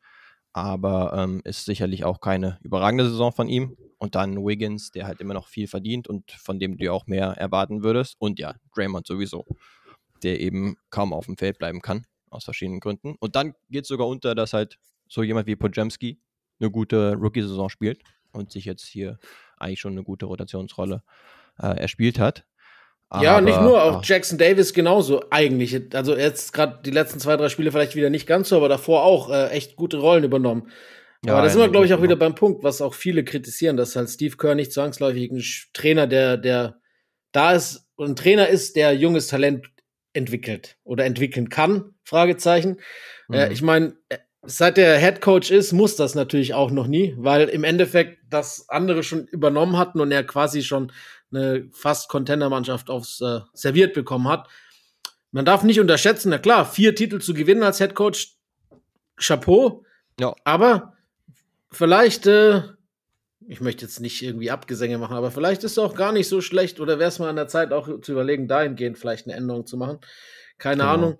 Aber ähm, ist sicherlich auch keine überragende Saison von ihm. Und dann Wiggins, der halt immer noch viel verdient und von dem du auch mehr erwarten würdest. Und ja, Draymond sowieso, der eben kaum auf dem Feld bleiben kann aus verschiedenen Gründen. Und dann geht es sogar unter, dass halt so jemand wie Pojemski eine gute Rookie-Saison spielt und sich jetzt hier eigentlich schon eine gute Rotationsrolle äh, erspielt hat. Ja, nicht Aber, nur, auch ja, Jackson Davis genauso eigentlich. Also jetzt gerade die letzten zwei, drei Spiele vielleicht wieder nicht ganz so, aber davor auch äh, echt gute Rollen übernommen. Ja, aber da sind wir, glaube ich, auch wieder beim Punkt, was auch viele kritisieren, dass halt Steve Kerr nicht zwangsläufig ein Trainer, der, der da ist, und ein Trainer ist, der junges Talent entwickelt oder entwickeln kann, Fragezeichen. Äh, Mhm. ich meine, seit der Head Coach ist, muss das natürlich auch noch nie, weil im Endeffekt das andere schon übernommen hatten und er quasi schon eine fast Contender-Mannschaft aufs äh, serviert bekommen hat. Man darf nicht unterschätzen, na klar, vier Titel zu gewinnen als Head Coach, Chapeau. Ja. Aber vielleicht, äh, ich möchte jetzt nicht irgendwie Abgesänge machen, aber vielleicht ist es auch gar nicht so schlecht oder wäre es mal an der Zeit auch zu überlegen, dahingehend vielleicht eine Änderung zu machen. Keine Genau. Ahnung.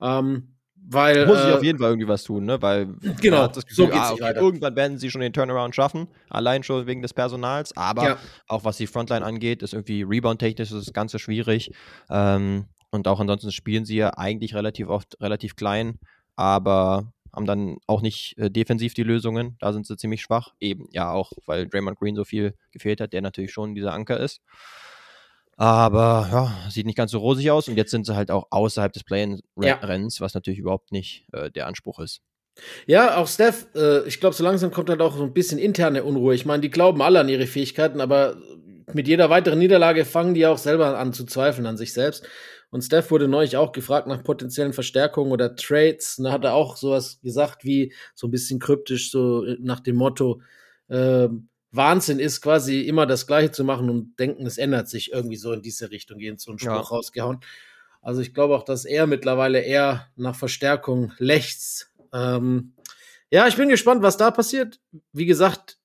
Ähm, weil. muss ich äh, auf jeden Fall irgendwie was tun, ne? Weil Genau, das so Gefühl, geht's ah, okay, irgendwann werden sie schon den Turnaround schaffen, allein schon wegen des Personals. Aber Ja. auch was die Frontline angeht, ist irgendwie Rebound-technisch das Ganze schwierig. Ähm, und auch ansonsten spielen sie ja eigentlich relativ oft relativ klein, aber haben dann auch nicht äh, defensiv die Lösungen. Da sind sie ziemlich schwach. Eben, ja, auch weil Draymond Green so viel gefehlt hat, der natürlich schon dieser Anker ist. Aber ja, sieht nicht ganz so rosig aus. Und jetzt sind sie halt auch außerhalb des Ja. Play-In-Renns, was natürlich überhaupt nicht äh, der Anspruch ist. Ja, auch Steph, äh, ich glaube, so langsam kommt halt auch so ein bisschen interne Unruhe. Ich meine, die glauben alle an ihre Fähigkeiten, aber mit jeder weiteren Niederlage fangen die auch selber an zu zweifeln an sich selbst. Und Steph wurde neulich auch gefragt nach potenziellen Verstärkungen oder Trades. Da hat er auch sowas gesagt wie so ein bisschen kryptisch, so nach dem Motto, äh, Wahnsinn ist quasi immer das Gleiche zu machen und denken, es ändert sich irgendwie so in diese Richtung, gehen so einen Spruch Ja. rausgehauen. Also ich glaube auch, dass er mittlerweile eher nach Verstärkung lechzt. Ähm, ja, ich bin gespannt, was da passiert. Wie gesagt,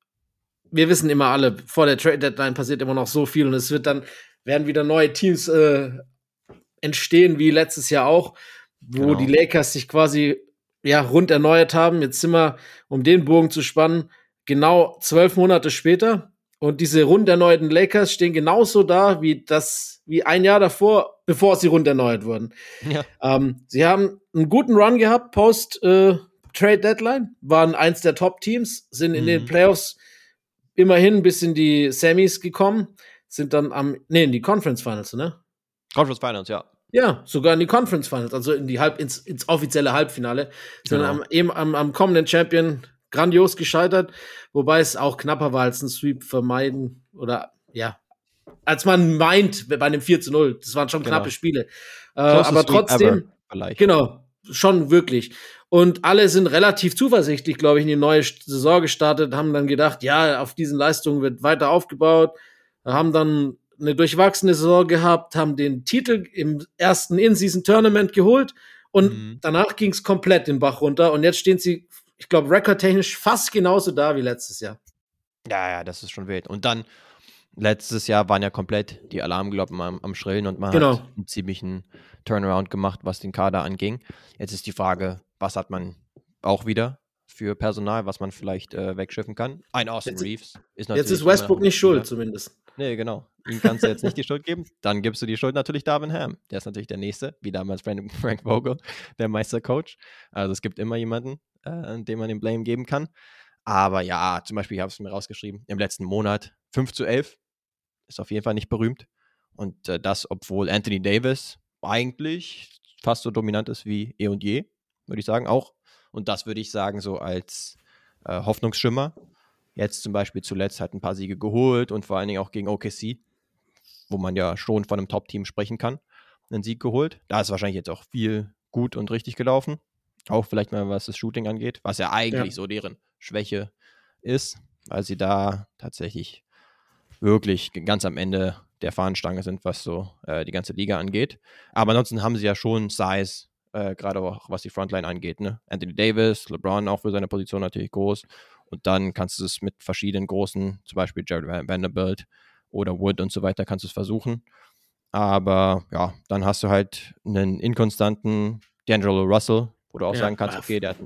wir wissen immer alle, vor der Trade Deadline passiert immer noch so viel und es wird dann, werden wieder neue Teams äh, entstehen, wie letztes Jahr auch, wo Genau. die Lakers sich quasi ja rund erneuert haben. Jetzt sind wir, um den Bogen zu spannen, genau zwölf Monate später. Und diese rund erneuerten Lakers stehen genauso da wie das, wie ein Jahr davor, bevor sie rund erneuert wurden. Ja. Ähm, sie haben einen guten Run gehabt, post äh, Trade Deadline, waren eins der Top-Teams, sind in Mhm. den Playoffs immerhin bis in die Semis gekommen, sind dann am, nee, in die Conference Finals, ne? Conference Finals, ja. Ja, sogar in die Conference Finals, also in die Halb, ins, ins offizielle Halbfinale. Sind Genau. am, eben am, am kommenden Champion grandios gescheitert, wobei es auch knapper war als ein Sweep vermeiden oder ja, als man meint bei einem 4 zu 0. Das waren schon Genau. knappe Spiele. Äh, aber trotzdem. Genau, schon wirklich. Und alle sind relativ zuversichtlich, glaube ich, in die neue Saison gestartet, haben dann gedacht, ja, auf diesen Leistungen wird weiter aufgebaut, haben dann eine durchwachsene Saison gehabt, haben den Titel im ersten In-Season-Tournament geholt und Mhm. danach ging es komplett den Bach runter und jetzt stehen sie, ich glaube, rekordtechnisch fast genauso da wie letztes Jahr. Ja, ja, das ist schon wild. Und dann, letztes Jahr waren ja komplett die Alarmglocken am, am Schrillen und man Genau. hat einen ziemlichen Turnaround gemacht, was den Kader anging. Jetzt ist die Frage, was hat man auch wieder für Personal, was man vielleicht äh, wegschiffen kann? Ein Austin Jetzt- Reeves ist Jetzt ist Westbrook nicht schuld, Spieler. zumindest. Nee, genau. Ihm kannst du jetzt nicht die Schuld geben. Dann gibst du die Schuld natürlich Darvin Ham. Der ist natürlich der Nächste, wie damals Frank, Frank Vogel, der Meistercoach. Also es gibt immer jemanden, äh, dem man den Blame geben kann. Aber ja, zum Beispiel, ich habe es mir rausgeschrieben, im letzten Monat 5 zu 11 ist auf jeden Fall nicht berühmt. Und äh, das, obwohl Anthony Davis eigentlich fast so dominant ist wie eh und je, würde ich sagen, auch. Und das würde ich sagen, so als äh, Hoffnungsschimmer. Jetzt zum Beispiel zuletzt hat ein paar Siege geholt und vor allen Dingen auch gegen OKC, wo man ja schon von einem Top-Team sprechen kann. einen Sieg geholt. Da ist wahrscheinlich jetzt auch viel gut und richtig gelaufen. Auch vielleicht mal, was das Shooting angeht, was ja eigentlich ja. so deren Schwäche ist, weil sie da tatsächlich wirklich ganz am Ende der Fahnenstange sind, was so äh, die ganze Liga angeht. Aber ansonsten haben sie ja schon Size, äh, gerade auch was die Frontline angeht. Ne? Anthony Davis, LeBron auch für seine Position natürlich groß. Und dann kannst du es mit verschiedenen großen, zum Beispiel Jared Vanderbilt oder Wood und so weiter, kannst du es versuchen. Aber ja, dann hast du halt einen inkonstanten D'Angelo Russell, wo du auch ja, sagen kannst, okay, der hat,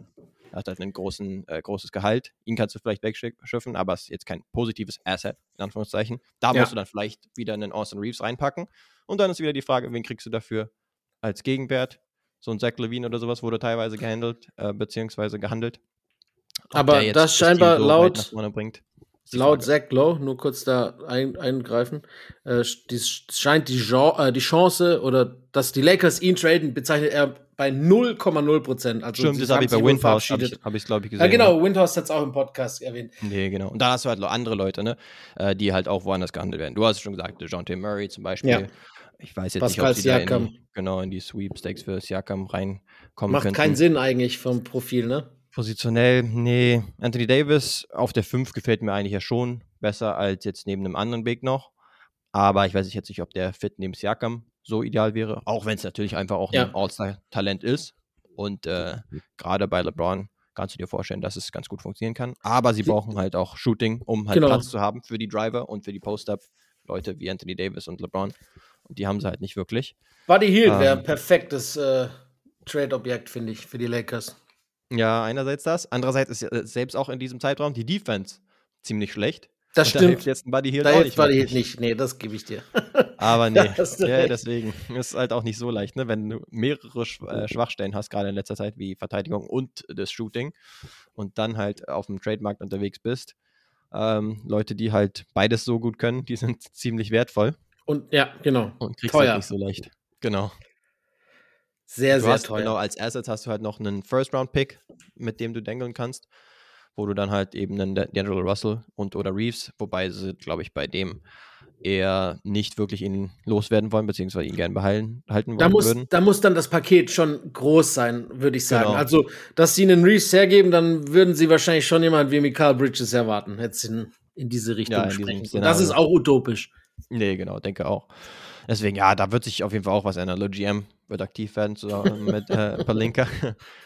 hat halt ein großen, äh, großes Gehalt. Ihn kannst du vielleicht wegschiffen, aber es ist jetzt kein positives Asset, in Anführungszeichen. Da ja. musst du dann vielleicht wieder einen Austin Reeves reinpacken. Und dann ist wieder die Frage, wen kriegst du dafür als Gegenwert? So ein Zach Levine oder sowas wurde teilweise gehandelt, äh, beziehungsweise gehandelt. aber das scheinbar so laut, Laut Zach Lowe, nur kurz da ein, eingreifen, äh, die, scheint die, äh, die Chance oder dass die Lakers ihn traden, bezeichnet er bei 0,0 Prozent. Also Stimmt, das habe ich bei Windhouse, habe ich, hab ich glaube ich, gesehen. Ja, genau, Windhouse hat es auch im Podcast erwähnt. Nee, genau. Und da hast du halt andere Leute, ne, äh, die halt auch woanders gehandelt werden. Du hast es schon gesagt, John T. Murray zum Beispiel. Ja. Ich weiß jetzt Pascal nicht, ob sie Siakam. da in, genau in die Sweepstakes für Siakam reinkommen Macht könnten. keinen Sinn eigentlich vom Profil, ne? Positionell, nee. Anthony Davis auf der 5 gefällt mir eigentlich ja schon besser als jetzt neben einem anderen Big noch. Aber ich weiß jetzt nicht, ob der Fit neben Siakam so ideal wäre. Auch wenn es natürlich einfach auch ja. ein All-Star-Talent ist. Und äh, gerade bei LeBron kannst du dir vorstellen, dass es ganz gut funktionieren kann. Aber sie brauchen halt auch Shooting, um halt genau. Platz zu haben für die Driver und für die Post-Up-Leute wie Anthony Davis und LeBron. Und die haben sie halt nicht wirklich. Buddy Hield ähm, wäre ein perfektes äh, Trade-Objekt, finde ich, für die Lakers. Ja, einerseits das. Andererseits ist ja selbst auch in diesem Zeitraum die Defense ziemlich schlecht. Das Und stimmt. Da jetzt ein Buddy Hield da auch nicht. Buddy Hield nicht. Nee, das gebe ich dir. Aber nee, ja, deswegen ist halt auch nicht so leicht, ne? wenn du mehrere äh, Schwachstellen hast, gerade in letzter Zeit, wie Verteidigung und das Shooting und dann halt auf dem Trademarkt unterwegs bist. Ähm, Leute, die halt beides so gut können, die sind ziemlich wertvoll. Und ja, genau. Und kriegst Teuer. halt nicht so leicht. Genau. Sehr, du sehr hast, teuer. Genau, als Assets hast du halt noch einen First-Round-Pick, mit dem du dangeln kannst, wo du dann halt eben einen D'Angelo Russell und oder Reeves, wobei sie, glaube ich, bei dem eher nicht wirklich ihn loswerden wollen, beziehungsweise ihn gern behalten halten da muss, würden. Da muss dann das Paket schon groß sein, würde ich sagen. Genau. Also, dass sie einen Reeves hergeben, dann würden sie wahrscheinlich schon jemanden wie Mikael Bridges erwarten, jetzt in, in diese Richtung ja, in sprechen. Das ist auch utopisch. Nee, genau, denke auch. Deswegen, ja, da wird sich auf jeden Fall auch was ändern. GM wird aktiv werden zusammen mit äh, Palinka.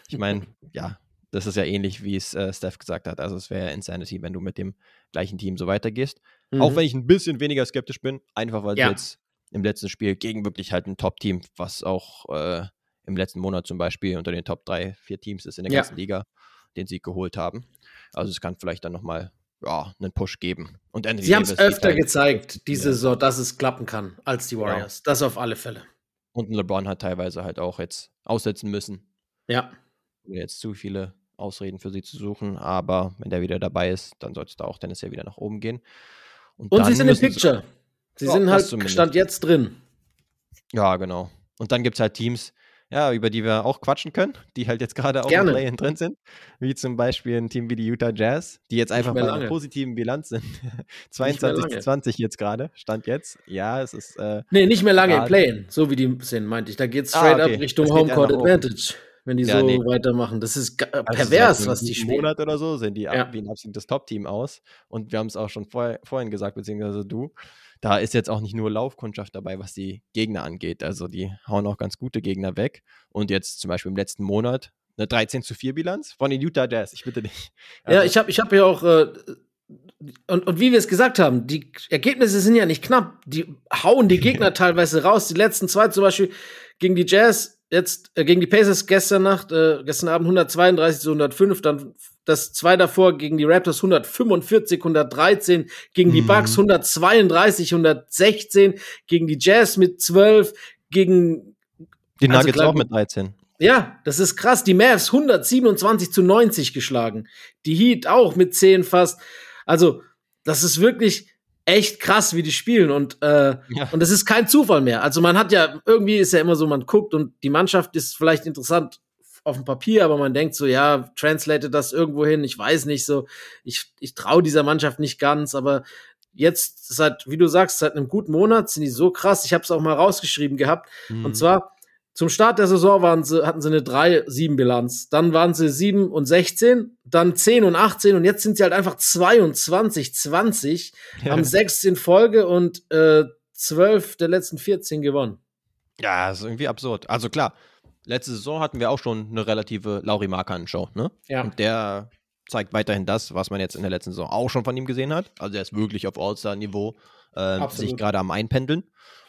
ich meine, ja, das ist ja ähnlich, wie es äh, Steph gesagt hat. Also es wäre ja Insanity, wenn du mit dem gleichen Team so weitergehst. Mhm. Auch wenn ich ein bisschen weniger skeptisch bin, einfach weil ja. du jetzt im letzten Spiel gegen wirklich halt ein Top-Team, was auch äh, im letzten Monat zum Beispiel unter den Top 3, 4 Teams ist in der ja. ganzen Liga, den Sieg geholt haben. Also es kann vielleicht dann nochmal ja, einen Push geben. Und Anthony Sie haben es öfter halt, gezeigt, diese ja. Saison, dass es klappen kann als die Warriors. Ja. Das auf alle Fälle. Und LeBron hat teilweise halt auch jetzt aussetzen müssen. Ja. Jetzt zu viele Ausreden für sie zu suchen, aber wenn der wieder dabei ist, dann sollte es da auch Dennis ja wieder nach oben gehen. Und, Und sie sind im Picture. Sie, sie sind halt Stand jetzt drin. Ja, genau. Und dann gibt es halt Teams, ja, über die wir auch quatschen können, die halt jetzt gerade auch Gerne. im Play-In drin sind. Wie zum Beispiel ein Team wie die Utah Jazz, die jetzt einfach bei einer positiven Bilanz sind. 22 zu 20 jetzt gerade, Stand jetzt. Ja, es ist. Äh, nee, nicht mehr lange im Play-In, so wie die sind, meinte ich. Da geht es ah, straight ah, okay. up Richtung Homecourt Advantage. Wenn die ja, so nee. weitermachen. Das ist äh, pervers, also was die spielen. Monat oder so sehen die ja. wie ein absolutes Top-Team aus. Und wir haben es auch schon vor, vorhin gesagt, beziehungsweise du da ist jetzt auch nicht nur Laufkundschaft dabei, was die Gegner angeht. Also die hauen auch ganz gute Gegner weg. Und jetzt zum Beispiel im letzten Monat eine 13 zu 4 Bilanz von den Utah Jazz. Ich bitte dich. Also, ja, ich habe ich hab ja auch. Äh, und, und wie wir es gesagt haben, die Ergebnisse sind ja nicht knapp. Die hauen die Gegner teilweise raus. Die letzten zwei zum Beispiel gegen die Jazz jetzt äh, gegen die Pacers gestern Nacht, äh, gestern Abend 132 zu 105, dann das zwei davor gegen die Raptors 145, 113, gegen die mhm. Bucks 132, 116, gegen die Jazz mit 12, gegen die also Nuggets also, auch mit 13. Ja, das ist krass. Die Mavs 127 zu 90 geschlagen. Die Heat auch mit 10 fast. Also, das ist wirklich, echt krass, wie die spielen und äh, ja. und das ist kein Zufall mehr. Also man hat ja irgendwie ist ja immer so, man guckt und die Mannschaft ist vielleicht interessant auf dem Papier, aber man denkt so, ja, translate das irgendwo hin, ich weiß nicht so, ich, ich traue dieser Mannschaft nicht ganz, aber jetzt seit, wie du sagst, seit einem guten Monat sind die so krass. Ich habe es auch mal rausgeschrieben gehabt. Mhm. Und zwar zum Start der Saison waren sie, hatten sie eine 3-7-Bilanz. Dann waren sie 7 und 16, dann 10 und 18 und jetzt sind sie halt einfach 22, 20, ja. haben 6 in Folge und äh, 12 der letzten 14 gewonnen. Ja, das ist irgendwie absurd. Also klar, letzte Saison hatten wir auch schon eine relative Lauri Markan-Show, ne? Ja. Und der zeigt weiterhin das, was man jetzt in der letzten Saison auch schon von ihm gesehen hat. Also er ist wirklich auf All-Star-Niveau äh, sich gerade am Einpendeln.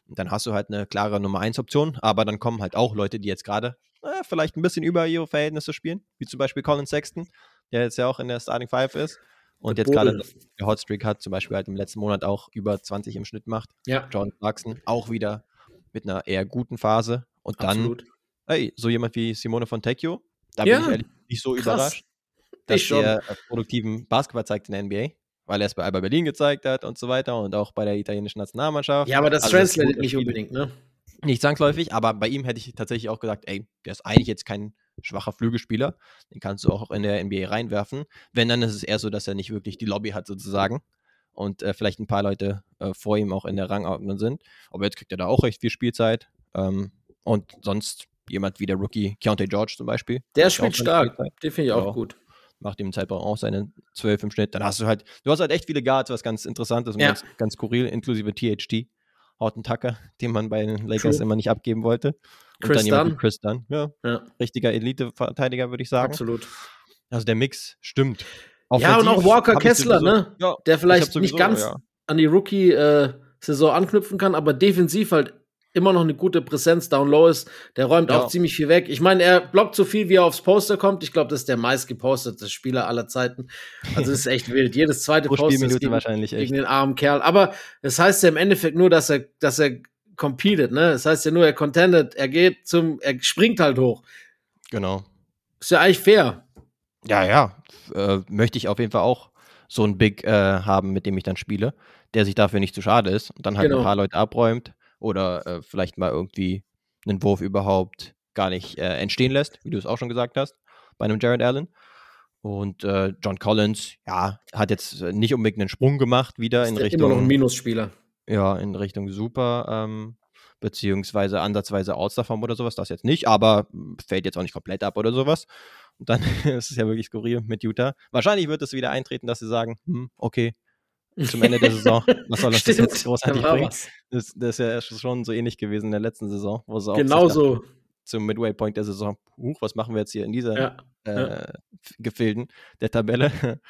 Dann hast du halt eine klare Nummer 1 Option, aber dann kommen halt auch Leute, die jetzt gerade äh, vielleicht ein bisschen über ihre Verhältnisse spielen, wie zum Beispiel Colin Sexton, der jetzt ja auch in der Starting Five ist und jetzt gerade der Hotstreak hat, zum Beispiel halt im letzten Monat auch über 20 im Schnitt macht. Ja. John Clarkson auch wieder mit einer eher guten Phase und dann, Absolut. Ey, so jemand wie Simone Fontecchio, da ja. bin ich ehrlich nicht so Krass. überrascht, dass er produktiven Basketball zeigt in der NBA weil er es bei Alba Berlin gezeigt hat und so weiter und auch bei der italienischen Nationalmannschaft. Ja, aber das also translated nicht unbedingt, ne? Nicht zwangsläufig, aber bei ihm hätte ich tatsächlich auch gesagt, ey, der ist eigentlich jetzt kein schwacher Flügelspieler. Den kannst du auch in der NBA reinwerfen. Wenn, dann ist es eher so, dass er nicht wirklich die Lobby hat, sozusagen. Und äh, vielleicht ein paar Leute äh, vor ihm auch in der Rangordnung sind. Aber jetzt kriegt er da auch recht viel Spielzeit. Ähm, und sonst jemand wie der Rookie Keontae George zum Beispiel. Der spielt stark. Den finde ich auch ja. gut macht im Zeitpunkt auch seine 12 im Schnitt. Dann hast du halt, du hast halt echt viele Guards, was ganz interessant ist und ja. ganz, ganz skurril, inklusive THT, Horton Tucker, den man bei den Lakers True. immer nicht abgeben wollte. Und Chris dann jemand Dunn. Chris Dunn. Ja, ja. richtiger Elite-Verteidiger, würde ich sagen. Absolut. Also der Mix stimmt. Ja, und auch Walker Kessler, sowieso, ne? Ja, der vielleicht sowieso, nicht ganz ja. an die Rookie-Saison äh, anknüpfen kann, aber defensiv halt immer noch eine gute Präsenz down low ist. Der räumt ja. auch ziemlich viel weg. Ich meine, er blockt so viel, wie er aufs Poster kommt. Ich glaube, das ist der meist gepostete Spieler aller Zeiten. Also das ist echt wild. Jedes zweite Pro Poster ist gegen, wahrscheinlich gegen den armen Kerl. Aber das heißt ja im Endeffekt nur, dass er, dass er competed, ne? Das heißt ja nur, er contendet, er geht zum, er springt halt hoch. Genau. Ist ja eigentlich fair. Ja, ja. Äh, möchte ich auf jeden Fall auch so ein Big äh, haben, mit dem ich dann spiele, der sich dafür nicht zu schade ist und dann halt genau. ein paar Leute abräumt oder äh, vielleicht mal irgendwie einen Wurf überhaupt gar nicht äh, entstehen lässt, wie du es auch schon gesagt hast, bei einem Jared Allen. Und äh, John Collins, ja, hat jetzt äh, nicht unbedingt einen Sprung gemacht wieder in Richtung. Immer noch ein Minusspieler. Ja, in Richtung Super, ähm, beziehungsweise ansatzweise All-Star-Form oder sowas, das jetzt nicht, aber fällt jetzt auch nicht komplett ab oder sowas. Und dann ist es ja wirklich skurril mit Utah. Wahrscheinlich wird es wieder eintreten, dass sie sagen, hm, okay, zum Ende der Saison. Was soll das jetzt großartig bringen? Das, das, ist ja schon so ähnlich gewesen in der letzten Saison, wo sie auch genau so. zum Midway Point der Saison, huch, was machen wir jetzt hier in dieser ja, äh, ja. Gefilden der Tabelle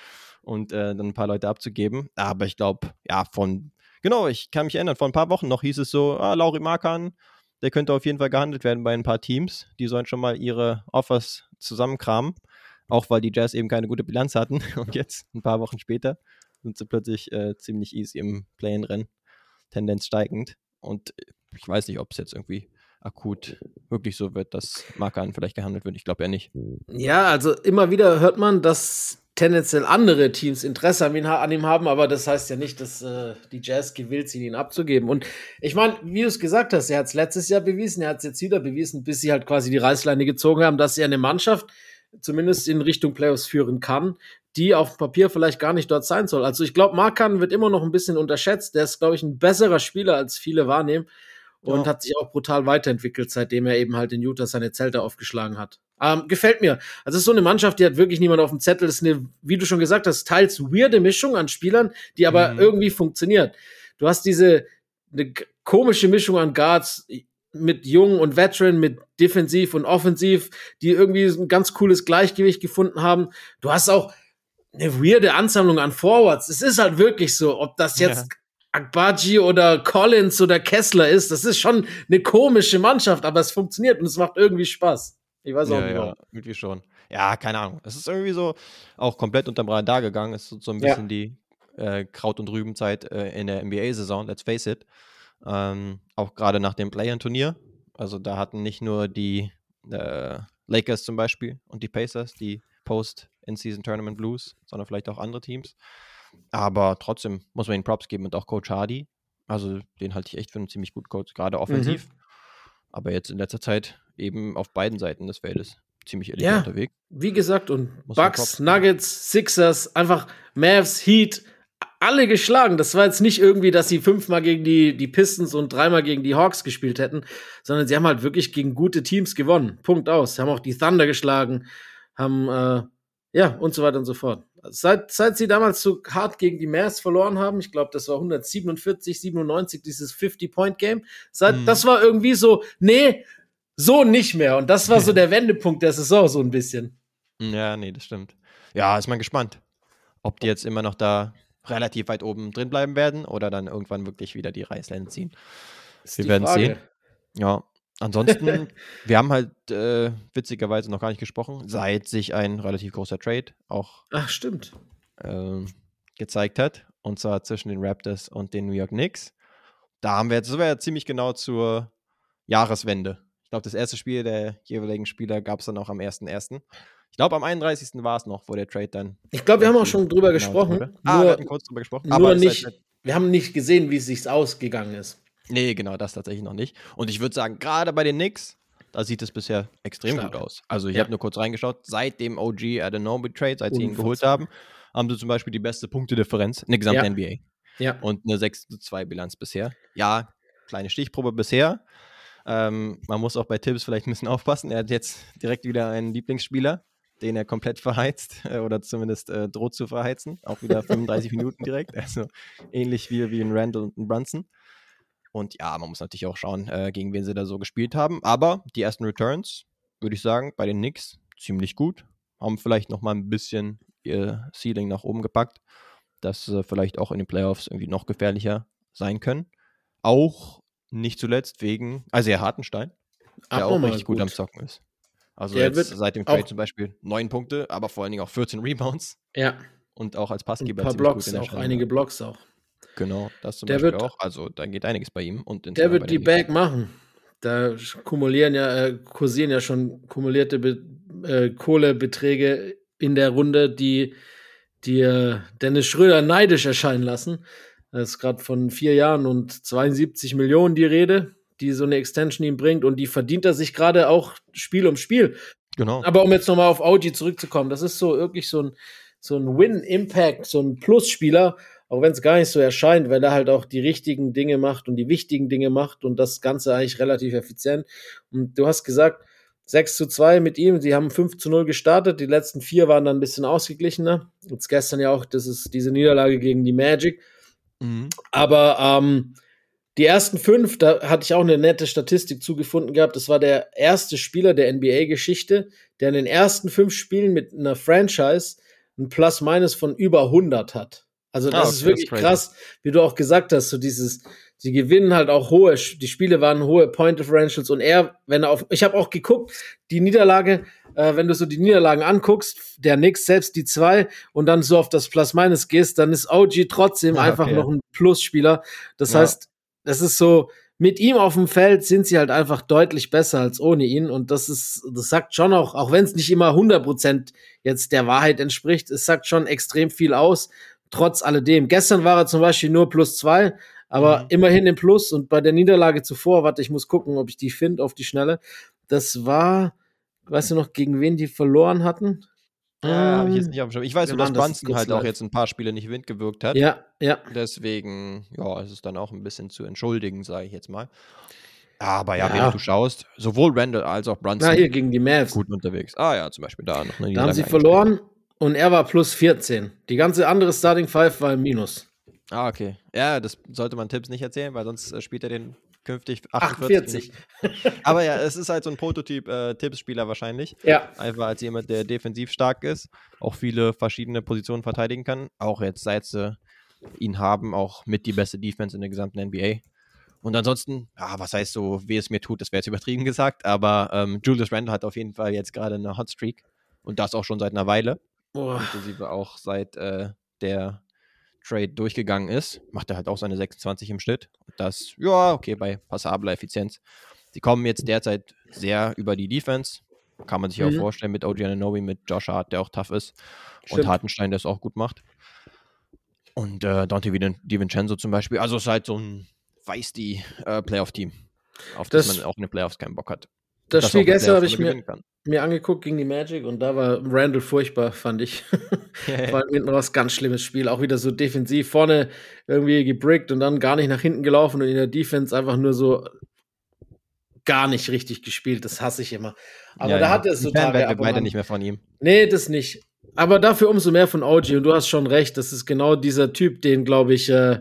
und äh, dann ein paar Leute abzugeben. Aber ich glaube, ja, von, genau, ich kann mich erinnern, vor ein paar Wochen noch hieß es so, ah, Lauri Markan, der könnte auf jeden Fall gehandelt werden bei ein paar Teams. Die sollen schon mal ihre Offers zusammenkramen, auch weil die Jazz eben keine gute Bilanz hatten. Und jetzt, ein paar Wochen später, sind sie plötzlich äh, ziemlich easy im Play-in-Rennen, Tendenz steigend. Und ich weiß nicht, ob es jetzt irgendwie akut wirklich so wird, dass Markan vielleicht gehandelt wird. Ich glaube ja nicht. Ja, also immer wieder hört man, dass tendenziell andere Teams Interesse an, an ihm haben, aber das heißt ja nicht, dass äh, die Jazz gewillt sind, ihn abzugeben. Und ich meine, wie du es gesagt hast, er hat es letztes Jahr bewiesen, er hat es jetzt wieder bewiesen, bis sie halt quasi die Reißleine gezogen haben, dass er eine Mannschaft zumindest in Richtung Playoffs führen kann, die auf Papier vielleicht gar nicht dort sein soll. Also ich glaube, Markan wird immer noch ein bisschen unterschätzt. Der ist, glaube ich, ein besserer Spieler, als viele wahrnehmen. Und ja. hat sich auch brutal weiterentwickelt, seitdem er eben halt in Utah seine Zelte aufgeschlagen hat. Ähm, gefällt mir. Also es ist so eine Mannschaft, die hat wirklich niemand auf dem Zettel. Das ist eine, wie du schon gesagt hast, teils weirde Mischung an Spielern, die aber mhm. irgendwie funktioniert. Du hast diese eine komische Mischung an Guards mit Jung und Veteran, mit Defensiv und Offensiv, die irgendwie ein ganz cooles Gleichgewicht gefunden haben. Du hast auch eine weirde Ansammlung an Forwards. Es ist halt wirklich so, ob das jetzt ja. Akbaji oder Collins oder Kessler ist, das ist schon eine komische Mannschaft, aber es funktioniert und es macht irgendwie Spaß. Ich weiß auch ja, nicht. Ja, irgendwie schon. Ja, keine Ahnung. Es ist irgendwie so auch komplett unterm Radar gegangen. Es ist so ein bisschen ja. die äh, Kraut- und Rübenzeit äh, in der NBA-Saison, let's face it. Ähm, auch gerade nach dem Play-In-Turnier. Also da hatten nicht nur die äh, Lakers zum Beispiel und die Pacers, die Post-In-Season-Tournament Blues, sondern vielleicht auch andere Teams. Aber trotzdem muss man ihnen Props geben und auch Coach Hardy. Also den halte ich echt für einen ziemlich guten Coach, gerade offensiv. Mhm. Aber jetzt in letzter Zeit eben auf beiden Seiten des Feldes ziemlich elegant ja, unterwegs. Wie gesagt, und muss Bucks, Nuggets, Sixers, einfach Mavs, Heat, alle geschlagen. Das war jetzt nicht irgendwie, dass sie fünfmal gegen die, die Pistons und dreimal gegen die Hawks gespielt hätten, sondern sie haben halt wirklich gegen gute Teams gewonnen. Punkt aus. Sie haben auch die Thunder geschlagen, haben, äh, ja, und so weiter und so fort. Seit, seit sie damals so hart gegen die Mavs verloren haben, ich glaube, das war 147, 97, dieses 50-Point-Game, seit, mhm. das war irgendwie so, nee, so nicht mehr. Und das war so der Wendepunkt der Saison, so ein bisschen. Ja, nee, das stimmt. Ja, ist mal gespannt, ob die jetzt immer noch da relativ weit oben drin bleiben werden oder dann irgendwann wirklich wieder die Reißleine ziehen. Wir werden Frage. sehen. Ja, ansonsten, wir haben halt äh, witzigerweise noch gar nicht gesprochen, seit sich ein relativ großer Trade auch Ach, stimmt. Äh, gezeigt hat. Und zwar zwischen den Raptors und den New York Knicks. Da haben wir jetzt, das war ja ziemlich genau zur Jahreswende. Ich glaube, das erste Spiel der jeweiligen Spieler gab es dann auch am 1.1. Ich glaube, am 31. war es noch, wo der Trade dann. Ich glaube, wir haben auch schon drüber genau gesprochen. Wurde. Ah, nur, wir hatten kurz drüber gesprochen. Aber nicht, halt wir haben nicht gesehen, wie es sich ausgegangen ist. Nee, genau, das tatsächlich noch nicht. Und ich würde sagen, gerade bei den Knicks, da sieht es bisher extrem Stark. gut aus. Also, ich ja. habe nur kurz reingeschaut. Seit dem OG Adenome Trade, seit sie ihn geholt haben, haben sie zum Beispiel die beste Punktedifferenz in der gesamten ja. NBA. Ja. Und eine 6 zu 2 Bilanz bisher. Ja, kleine Stichprobe bisher. Ähm, man muss auch bei Tibbs vielleicht ein bisschen aufpassen. Er hat jetzt direkt wieder einen Lieblingsspieler den er komplett verheizt äh, oder zumindest äh, droht zu verheizen. Auch wieder 35 Minuten direkt. Also ähnlich wie, wie ein Randall und ein Brunson. Und ja, man muss natürlich auch schauen, äh, gegen wen sie da so gespielt haben. Aber die ersten Returns, würde ich sagen, bei den Knicks ziemlich gut. Haben vielleicht noch mal ein bisschen ihr Ceiling nach oben gepackt, dass sie vielleicht auch in den Playoffs irgendwie noch gefährlicher sein können. Auch nicht zuletzt wegen Isaiah Hartenstein, der auch richtig gut. gut am Zocken ist. Also der jetzt seit dem Trade zum Beispiel neun Punkte, aber vor allen Dingen auch 14 Rebounds. Ja. Und auch als Passgeber. Ein paar Blocks auch, einige Blocks auch. Genau, das zum der Beispiel wird, auch. Also da geht einiges bei ihm. Und der wird die Bag machen. Da kumulieren ja, äh, kursieren ja schon kumulierte Be äh, Kohlebeträge in der Runde, die, die äh, Dennis Schröder neidisch erscheinen lassen. Das ist gerade von vier Jahren und 72 Millionen die Rede die so eine Extension ihm bringt und die verdient er sich gerade auch Spiel um Spiel. Genau. Aber um jetzt nochmal auf Audi zurückzukommen, das ist so wirklich so ein, so ein Win-Impact, so ein Plus-Spieler, auch wenn es gar nicht so erscheint, weil er halt auch die richtigen Dinge macht und die wichtigen Dinge macht und das Ganze eigentlich relativ effizient. Und du hast gesagt, 6 zu 2 mit ihm, sie haben 5 zu 0 gestartet, die letzten vier waren dann ein bisschen ausgeglichener. Jetzt gestern ja auch, das ist diese Niederlage gegen die Magic. Mhm. Aber ähm, die ersten fünf, da hatte ich auch eine nette Statistik zugefunden gehabt. Das war der erste Spieler der NBA-Geschichte, der in den ersten fünf Spielen mit einer Franchise ein Plus-Minus von über 100 hat. Also das ah, okay, ist wirklich krass, wie du auch gesagt hast, so dieses, sie gewinnen halt auch hohe, die Spiele waren hohe Point Differentials und er, wenn er auf, ich habe auch geguckt, die Niederlage, äh, wenn du so die Niederlagen anguckst, der Nix selbst die zwei und dann so auf das Plus-Minus gehst, dann ist OG trotzdem ah, einfach noch ein Plus-Spieler. Das ja. heißt, das ist so, mit ihm auf dem Feld sind sie halt einfach deutlich besser als ohne ihn. Und das ist, das sagt schon auch, auch wenn es nicht immer 100% jetzt der Wahrheit entspricht, es sagt schon extrem viel aus, trotz alledem. Gestern war er zum Beispiel nur plus zwei, aber mhm. immerhin im Plus. Und bei der Niederlage zuvor, warte, ich muss gucken, ob ich die finde auf die Schnelle. Das war, weißt du noch, gegen wen die verloren hatten? Ja, habe ich jetzt ähm, nicht auf dem Schirm. Ich weiß nur, dass Brunson halt auch jetzt ein paar Spiele nicht Wind gewirkt hat. Ja, ja. Deswegen, ja, ist es dann auch ein bisschen zu entschuldigen, sage ich jetzt mal. Aber ja, ja. wenn du schaust, sowohl Randall als auch Brunson. Na, hier gegen die Mavs. Gut unterwegs. Ah ja, zum Beispiel da noch eine Da haben sie verloren und er war plus 14. Die ganze andere Starting Five war im Minus. Ah, okay. Ja, das sollte man Tipps nicht erzählen, weil sonst äh, spielt er den künftig 48. 48. Aber ja, es ist halt so ein Prototyp-Tippspieler äh, wahrscheinlich. Ja. Einfach als jemand, der defensiv stark ist, auch viele verschiedene Positionen verteidigen kann. Auch jetzt, seit sie ihn haben, auch mit die beste Defense in der gesamten NBA. Und ansonsten, ja, was heißt so, wie es mir tut, das wäre jetzt übertrieben gesagt, aber ähm, Julius Randle hat auf jeden Fall jetzt gerade eine Hotstreak und das auch schon seit einer Weile. Boah. Inklusive auch seit äh, der Trade durchgegangen ist, macht er halt auch seine 26 im Schnitt. Das, ja, okay, bei passabler Effizienz. Sie kommen jetzt derzeit sehr über die Defense. Kann man sich mhm. auch vorstellen mit OG Ananobi, mit Josh Hart, der auch tough ist. Stimmt. Und Hartenstein, der es auch gut macht. Und äh, Dante DiVincenzo zum Beispiel. Also es ist halt so ein Feisty äh, Playoff-Team, auf das, das man auch in den Playoffs keinen Bock hat. Das Spiel gestern habe ich mir, mir angeguckt gegen die Magic und da war Randall furchtbar, fand ich. war hinten raus ganz schlimmes Spiel. Auch wieder so defensiv vorne irgendwie gebrickt und dann gar nicht nach hinten gelaufen und in der Defense einfach nur so gar nicht richtig gespielt. Das hasse ich immer. Aber ja, da ja. hat er es so Tage. wir beide nicht mehr von ihm. Nee, das nicht. Aber dafür umso mehr von OG. Und du hast schon recht, das ist genau dieser Typ, den, glaube ich, äh,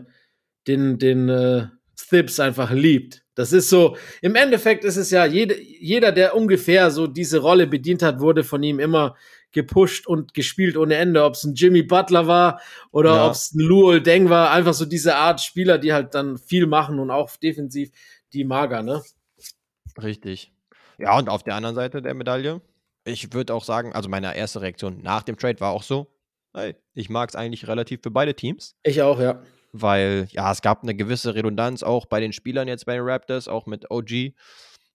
den, den äh, Thibs einfach liebt. Das ist so, im Endeffekt ist es ja, jede, jeder, der ungefähr so diese Rolle bedient hat, wurde von ihm immer gepusht und gespielt ohne Ende. Ob es ein Jimmy Butler war oder ja. ob es ein Luol Deng war. Einfach so diese Art Spieler, die halt dann viel machen und auch defensiv die Mager, ne? Richtig. Ja, und auf der anderen Seite der Medaille, ich würde auch sagen, also meine erste Reaktion nach dem Trade war auch so, hey, ich mag es eigentlich relativ für beide Teams. Ich auch, ja. Weil, ja, es gab eine gewisse Redundanz auch bei den Spielern jetzt bei den Raptors, auch mit OG.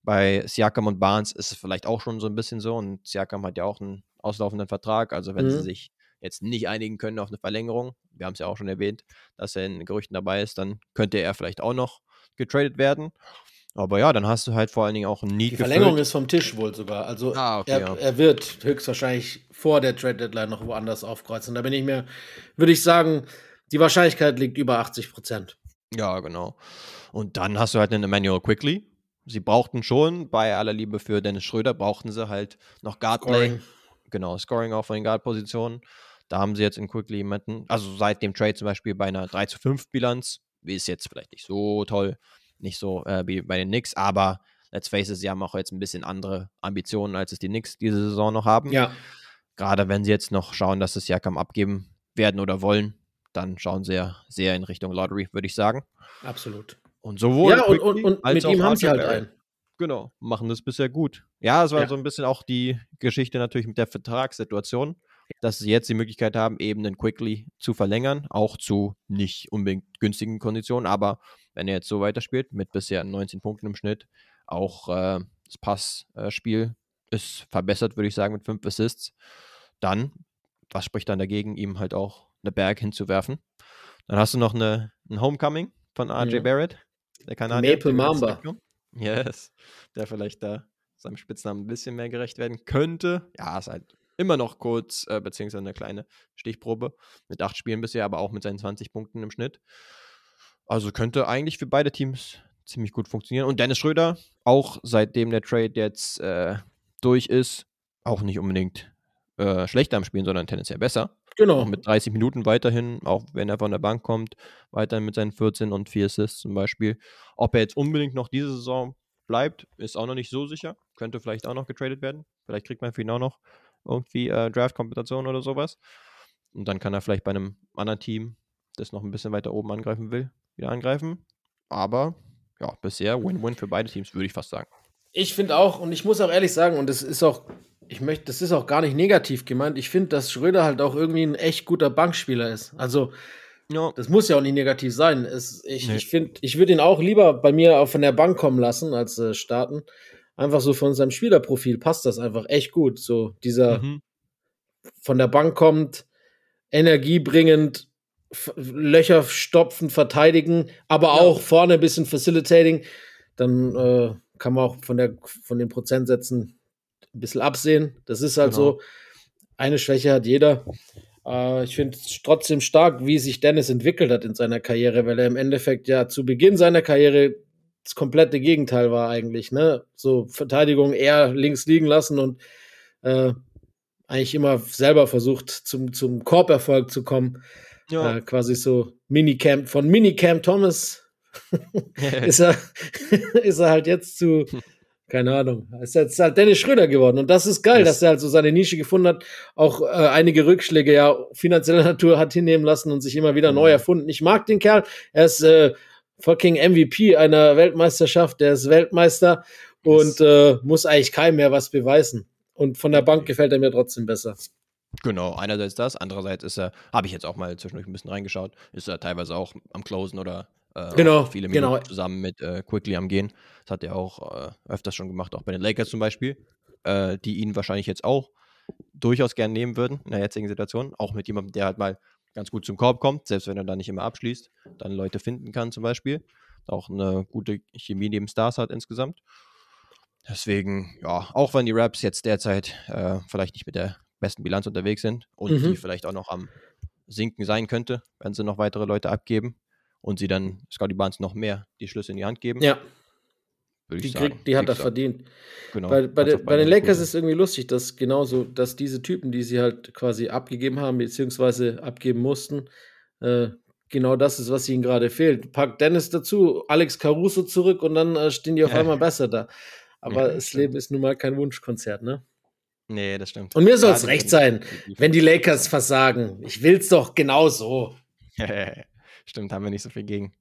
Bei Siakam und Barnes ist es vielleicht auch schon so ein bisschen so. Und Siakam hat ja auch einen auslaufenden Vertrag. Also, wenn mhm. sie sich jetzt nicht einigen können auf eine Verlängerung, wir haben es ja auch schon erwähnt, dass er in Gerüchten dabei ist, dann könnte er vielleicht auch noch getradet werden. Aber ja, dann hast du halt vor allen Dingen auch ein Need. Die Verlängerung gefüllt. ist vom Tisch wohl sogar. Also ah, okay, er, ja. er, wird höchstwahrscheinlich vor der Trade Deadline noch woanders aufkreuzen. Da bin ich mir, würde ich sagen, die Wahrscheinlichkeit liegt über 80 Prozent. Ja, genau. Und dann hast du halt einen Emmanuel Quickly. Sie brauchten schon, bei aller Liebe für Dennis Schröder, brauchten sie halt noch Guardplay. Genau, Scoring auch von den Guard-Positionen. Da haben sie jetzt in Quickly jemanden, also seit dem Trade zum Beispiel bei einer 3 zu 5 Bilanz, ist jetzt vielleicht nicht so toll, nicht so äh, wie bei den Knicks, aber let's face it, sie haben auch jetzt ein bisschen andere Ambitionen, als es die Knicks diese Saison noch haben. Ja. Gerade wenn sie jetzt noch schauen, dass sie Jakam abgeben werden oder wollen, dann schauen sie ja sehr in Richtung Lottery, würde ich sagen. Absolut. Und sowohl ja, und, und, und mit ihm haben sie halt einen. Genau, machen das bisher gut. Ja, es war ja. so ein bisschen auch die Geschichte natürlich mit der Vertragssituation, dass sie jetzt die Möglichkeit haben, eben den Quickly zu verlängern, auch zu nicht unbedingt günstigen Konditionen, aber wenn er jetzt so weiterspielt, mit bisher 19 Punkten im Schnitt, auch äh, das Passspiel ist verbessert, würde ich sagen, mit 5 Assists, dann, was spricht dann dagegen, ihm halt auch Berg hinzuwerfen. Dann hast du noch eine, ein Homecoming von RJ ja. Barrett, der Kanadier. Maple Mamba. Yes, der vielleicht da seinem Spitznamen ein bisschen mehr gerecht werden könnte. Ja, ist halt immer noch kurz, äh, beziehungsweise eine kleine Stichprobe mit acht Spielen bisher, aber auch mit seinen 20 Punkten im Schnitt. Also könnte eigentlich für beide Teams ziemlich gut funktionieren. Und Dennis Schröder, auch seitdem der Trade jetzt äh, durch ist, auch nicht unbedingt äh, schlechter am Spielen, sondern tendenziell besser. Genau. Mit 30 Minuten weiterhin, auch wenn er von der Bank kommt, weiterhin mit seinen 14 und 4 Assists zum Beispiel. Ob er jetzt unbedingt noch diese Saison bleibt, ist auch noch nicht so sicher. Könnte vielleicht auch noch getradet werden. Vielleicht kriegt man für ihn auch noch irgendwie äh, Draft-Kompensation oder sowas. Und dann kann er vielleicht bei einem anderen Team, das noch ein bisschen weiter oben angreifen will, wieder angreifen. Aber ja, bisher Win-Win für beide Teams, würde ich fast sagen. Ich finde auch, und ich muss auch ehrlich sagen, und das ist auch ich möchte, das ist auch gar nicht negativ gemeint. Ich finde, dass Schröder halt auch irgendwie ein echt guter Bankspieler ist. Also, ja. das muss ja auch nicht negativ sein. Es, ich nee. ich finde, ich würde ihn auch lieber bei mir auch von der Bank kommen lassen, als äh, starten. Einfach so von seinem Spielerprofil passt das einfach echt gut. So dieser mhm. von der Bank kommt, energiebringend, Löcher stopfen, verteidigen, aber ja. auch vorne ein bisschen facilitating. Dann äh, kann man auch von, der, von den Prozentsätzen ein bisschen absehen. Das ist halt genau. so. Eine Schwäche hat jeder. Äh, ich finde es trotzdem stark, wie sich Dennis entwickelt hat in seiner Karriere, weil er im Endeffekt ja zu Beginn seiner Karriere das komplette Gegenteil war eigentlich. Ne? So Verteidigung eher links liegen lassen und äh, eigentlich immer selber versucht, zum, zum Korberfolg zu kommen. Ja. Äh, quasi so Minicamp, von Minicamp Thomas ist, er, ist er halt jetzt zu keine Ahnung. Ist jetzt halt Dennis Schröder geworden. Und das ist geil, yes. dass er halt so seine Nische gefunden hat, auch äh, einige Rückschläge ja finanzieller Natur hat hinnehmen lassen und sich immer wieder mhm. neu erfunden. Ich mag den Kerl. Er ist äh, fucking MVP einer Weltmeisterschaft. Der ist Weltmeister yes. und äh, muss eigentlich keinem mehr was beweisen. Und von der Bank gefällt er mir trotzdem besser. Genau, einerseits das, andererseits ist er, habe ich jetzt auch mal zwischendurch ein bisschen reingeschaut, ist er teilweise auch am Closen oder äh, genau, viele Minuten genau. zusammen mit äh, Quickly am Gehen. Das hat er auch äh, öfters schon gemacht, auch bei den Lakers zum Beispiel, äh, die ihn wahrscheinlich jetzt auch durchaus gern nehmen würden in der jetzigen Situation. Auch mit jemandem, der halt mal ganz gut zum Korb kommt, selbst wenn er da nicht immer abschließt, dann Leute finden kann zum Beispiel. Auch eine gute Chemie neben Stars hat insgesamt. Deswegen, ja, auch wenn die Raps jetzt derzeit äh, vielleicht nicht mit der besten Bilanz unterwegs sind und Mhm. die vielleicht auch noch am Sinken sein könnte, wenn sie noch weitere Leute abgeben und sie dann Scotty Barnes noch mehr die Schlüsse in die Hand geben, Ja, würde die, ich sagen. kriegt, die hat er verdient. Genau. Bei, bei, bei den Lakers ist irgendwie lustig, dass genauso, dass diese Typen, die sie halt quasi abgegeben haben, beziehungsweise abgeben mussten, äh, genau das ist, was ihnen gerade fehlt. Pack Dennis dazu, Alex Caruso zurück und dann äh, stehen die auf Ja. einmal besser da. Aber Ja, das stimmt. Leben ist nun mal kein Wunschkonzert, ne? Nee, das stimmt. Und mir soll es recht sein, wenn die Lakers versagen. Ich will's doch genau so. Stimmt, haben wir nicht so viel gegen.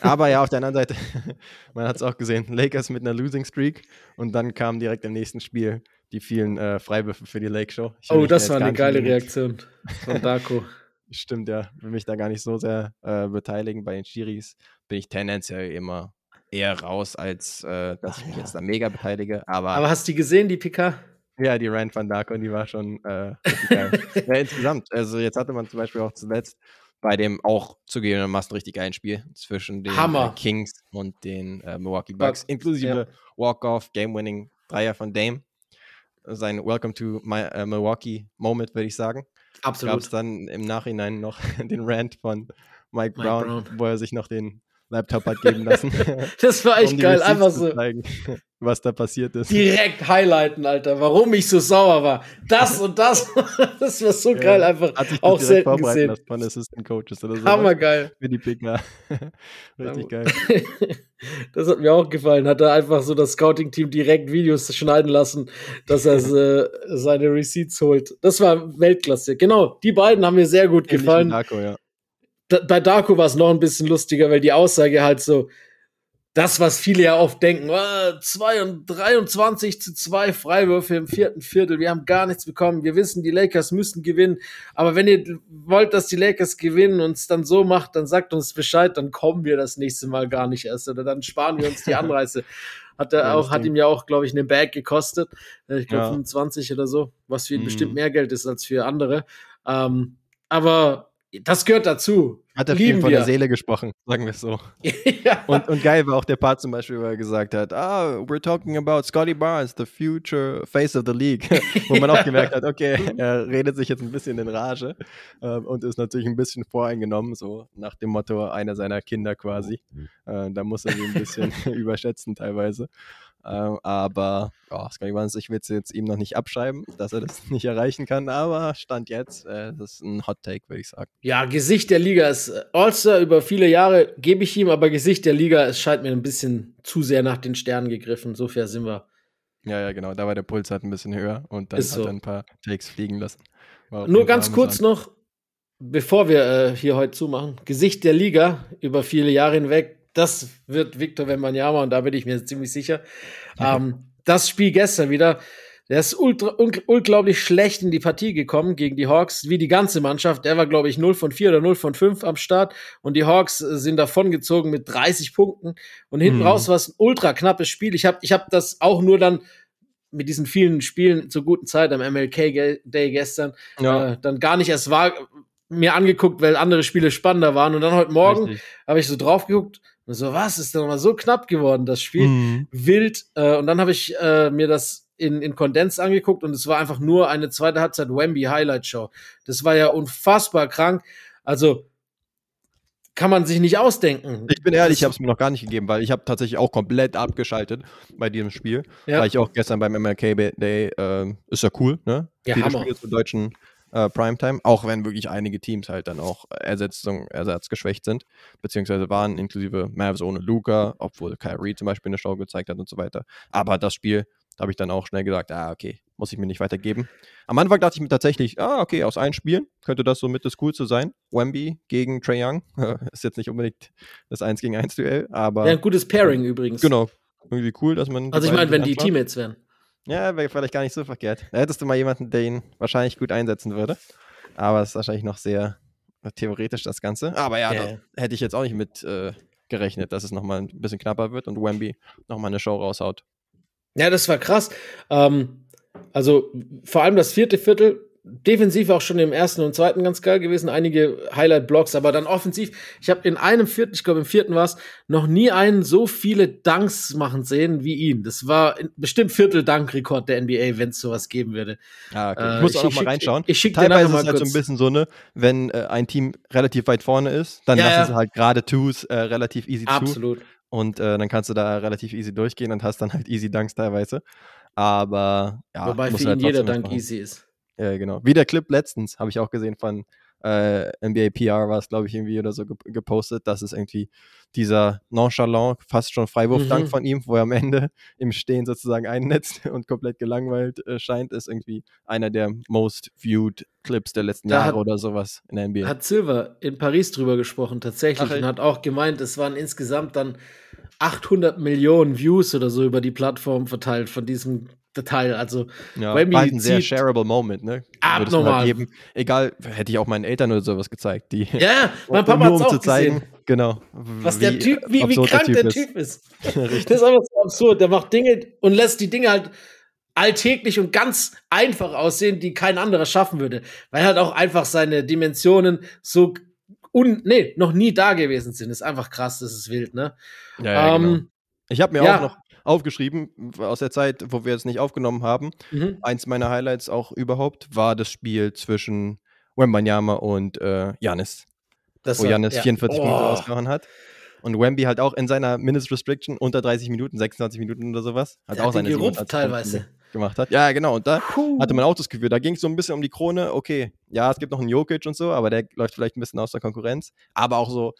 Aber ja, auf der anderen Seite, man hat es auch gesehen, Lakers mit einer Losing Streak und dann kam direkt im nächsten Spiel die vielen äh, Freiwürfe für die Lake Show. Ich Oh, das da war eine geile Reaktion von Darko. Stimmt, ja. Will mich da gar nicht so sehr äh, beteiligen. Bei den Schiris bin ich tendenziell immer eher raus, als äh, dass ich mich jetzt da mega beteilige. Aber, Aber hast du die gesehen, die PK? ja, die Rand van Darko, die war schon äh, ja, insgesamt. Also jetzt hatte man zum Beispiel auch zuletzt bei dem auch zugegebenermaßen richtig geilen Spiel zwischen den Hammer. äh, Kings und den äh, Milwaukee Bucks, inklusive Walk-Off, Game-Winning Dreier von Dame. Sein Welcome to my, äh, Milwaukee Moment, würde ich sagen. Gab es Absolut. dann im Nachhinein noch den Rant von Mike, Mike Brown, Brown. wo er sich noch den Laptop hat geben lassen. Das war echt um geil. Einfach so was da passiert ist. direkt highlighten, Alter. Warum ich so sauer war. Das und das. Das war so Ja, geil. Einfach Hat sich auch selten gesehen. lassen von Assistant Coaches oder so. Hammergeil. Für die PK. Richtig geil. Das hat mir auch gefallen. Hat er einfach so das Scouting-Team direkt Videos schneiden lassen, dass er äh, seine Receipts holt. Das war Weltklasse. Genau, die beiden haben mir sehr gut Ähnlich gefallen. Darko, ja. Da, bei Darko war es noch ein bisschen lustiger, weil die Aussage halt so, das, was viele ja oft denken, äh, 2 und 23 zu 2 Freiwürfe im vierten Viertel, wir haben gar nichts bekommen, wir wissen, die Lakers müssen gewinnen, aber wenn ihr wollt, dass die Lakers gewinnen und es dann so macht, dann sagt uns Bescheid, dann kommen wir das nächste Mal gar nicht erst oder dann sparen wir uns die Anreise. Hat er Ja, auch, hat ihm ja auch, glaube ich, eine Bag gekostet, Äh, ich glaube Ja. 25 oder so, was für ihn Mhm. bestimmt mehr Geld ist als für andere. Ähm, aber das gehört dazu. Hat er viel Lieben von wir. der Seele gesprochen, sagen wir es so. ja. Und, und geil war auch der Part zum Beispiel, wo er gesagt hat, ah, we're talking about Scotty Barnes, the future face of the league. wo man auch gemerkt hat, okay, er redet sich jetzt ein bisschen in Rage ähm, und ist natürlich ein bisschen voreingenommen, so nach dem Motto einer seiner Kinder quasi. Äh, da muss er sie ein bisschen überschätzen teilweise. Ähm, aber ja, Scotty Barnes, ich will es jetzt ihm noch nicht abschreiben, dass er das nicht erreichen kann, aber Stand jetzt, äh, das ist ein Hot Take, würde ich sagen. Ja, Gesicht der Liga ist äh, All-Star über viele Jahre, gebe ich ihm, aber Gesicht der Liga, es scheint mir ein bisschen zu sehr nach den Sternen gegriffen. So fair sind wir. Ja, ja, genau. Da war der Puls halt ein bisschen höher und dann Ist hat so. er ein paar Takes fliegen lassen. Nur ganz kurz noch, bevor wir äh, hier heute zumachen. Gesicht der Liga über viele Jahre hinweg, das wird Victor Wembanyama und da bin ich mir ziemlich sicher. Ähm, das Spiel gestern wieder, der ist ultra, un unglaublich schlecht in die Partie gekommen gegen die Hawks, wie die ganze Mannschaft. Der war, glaube ich, 0 von 4 oder 0 von 5 am Start und die Hawks äh, sind davongezogen mit 30 Punkten und hinten Mhm. raus war es ein ultra knappes Spiel. Ich habe ich hab das auch nur dann mit diesen vielen Spielen zur guten Zeit am MLK Day gestern Ja, äh, dann gar nicht erst war, mir angeguckt, weil andere Spiele spannender waren. Und dann heute Morgen habe ich so drauf geguckt und so, was ist denn mal so knapp geworden, das Spiel? Mhm. Wild. Äh, und dann habe ich äh, mir das in, in Kondens angeguckt und es war einfach nur eine zweite Halbzeit Wemby Highlight Show. Das war ja unfassbar krank. Also kann man sich nicht ausdenken. Ich bin ehrlich, ich habe es mir noch gar nicht gegeben, weil ich habe tatsächlich auch komplett abgeschaltet bei diesem Spiel. Ja. Weil ich auch gestern beim MLK Day, ähm, ist ja cool, ne? Ja, Viele Hammer. Spiele zur deutschen äh, Primetime, auch wenn wirklich einige Teams halt dann auch Ersetzung, ersatzgeschwächt sind, beziehungsweise waren, inklusive Mavs ohne Luca, obwohl Kyrie zum Beispiel eine Show gezeigt hat und so weiter. Aber das Spiel habe ich dann auch schnell gesagt, ah, okay, muss ich mir nicht weitergeben. Am Anfang dachte ich mir tatsächlich, ah, okay, aus allen Spielen könnte das so mit das Coolste sein. Wemby gegen Trae Young ist jetzt nicht unbedingt das 1 gegen 1 Duell, aber Ja, ein gutes Pairing übrigens. genau, irgendwie cool, dass man. Also ich meine, wenn sich die anschaut. Teammates wären. Ja, wäre vielleicht gar nicht so verkehrt. Da hättest du mal jemanden, der ihn wahrscheinlich gut einsetzen würde. Aber es ist wahrscheinlich noch sehr äh, theoretisch, das Ganze. Aber ja, ja. hätte ich jetzt auch nicht mit äh, gerechnet, dass es nochmal ein bisschen knapper wird und Wemby nochmal eine Show raushaut. Ja, das war krass. Ähm, also vor allem das vierte Viertel defensiv auch schon im ersten und zweiten ganz geil gewesen, einige Highlight-Blocks, aber dann offensiv. Ich habe in einem vierten, ich glaube im vierten war es, noch nie einen so viele Dunks machen sehen wie ihn. Das war bestimmt Viertel-Dunk-Rekord der NBA, wenn es sowas geben würde. Ah, okay. Ich äh, muss auch noch mal reinschauen. Ich schicke dir Teilweise ist es halt so ein bisschen so, ne, wenn äh, ein Team relativ weit vorne ist, dann ja, lassen ja. sie halt gerade Twos äh, relativ easy Absolut. zu. Absolut. Und äh, dann kannst du da relativ easy durchgehen und hast dann halt easy Dunks teilweise. Aber ja, Wobei für ihn halt jeder Dank easy ist. Ja, genau. Wie der Clip letztens, habe ich auch gesehen von äh, NBA PR war es, glaube ich, irgendwie oder so gepostet, dass es irgendwie dieser nonchalant, fast schon Freiwurfdank mhm. von ihm, wo er am Ende im Stehen sozusagen einnetzt und komplett gelangweilt äh, scheint, ist irgendwie einer der most viewed Clips der letzten da Jahre hat, oder sowas in der NBA. Hat Silver in Paris drüber gesprochen, tatsächlich, Ach, und hat auch gemeint, es waren insgesamt dann 800 Millionen Views oder so über die Plattform verteilt von diesem Detail. Also, ja, Wemby war ein sehr shareable Moment, ne? Abnormal. Halt geben. Egal, hätte ich auch meinen Eltern oder sowas gezeigt. Die, ja, mein Papa hat es um auch zeigen, gesehen. Genau. Was der Typ, wie, wie krank der Typ, der typ ist. das ist einfach so absurd. Der macht Dinge und lässt die Dinge halt alltäglich und ganz einfach aussehen, die kein anderer schaffen würde. Weil halt auch einfach seine Dimensionen so un nee, noch nie da gewesen sind. ist einfach krass, das ist wild, ne? Ja, ja ähm, genau. Ich habe mir ja. auch noch aufgeschrieben aus der Zeit, wo wir jetzt nicht aufgenommen haben. Mhm. Eins meiner Highlights auch überhaupt war das Spiel zwischen Wembanyama und äh, Janis. Das wo Janis ja. 44 oh. Minuten ausgehauen hat. Und Wemby halt auch in seiner Mindest Restriction unter 30 Minuten, 26 Minuten oder sowas, hat Der auch seine gerupft teilweise gemacht hat. Ja, genau. Und da Puh. hatte man auch das Gefühl, da ging es so ein bisschen um die Krone. Okay, ja, es gibt noch einen Jokic und so, aber der läuft vielleicht ein bisschen aus der Konkurrenz. Aber auch so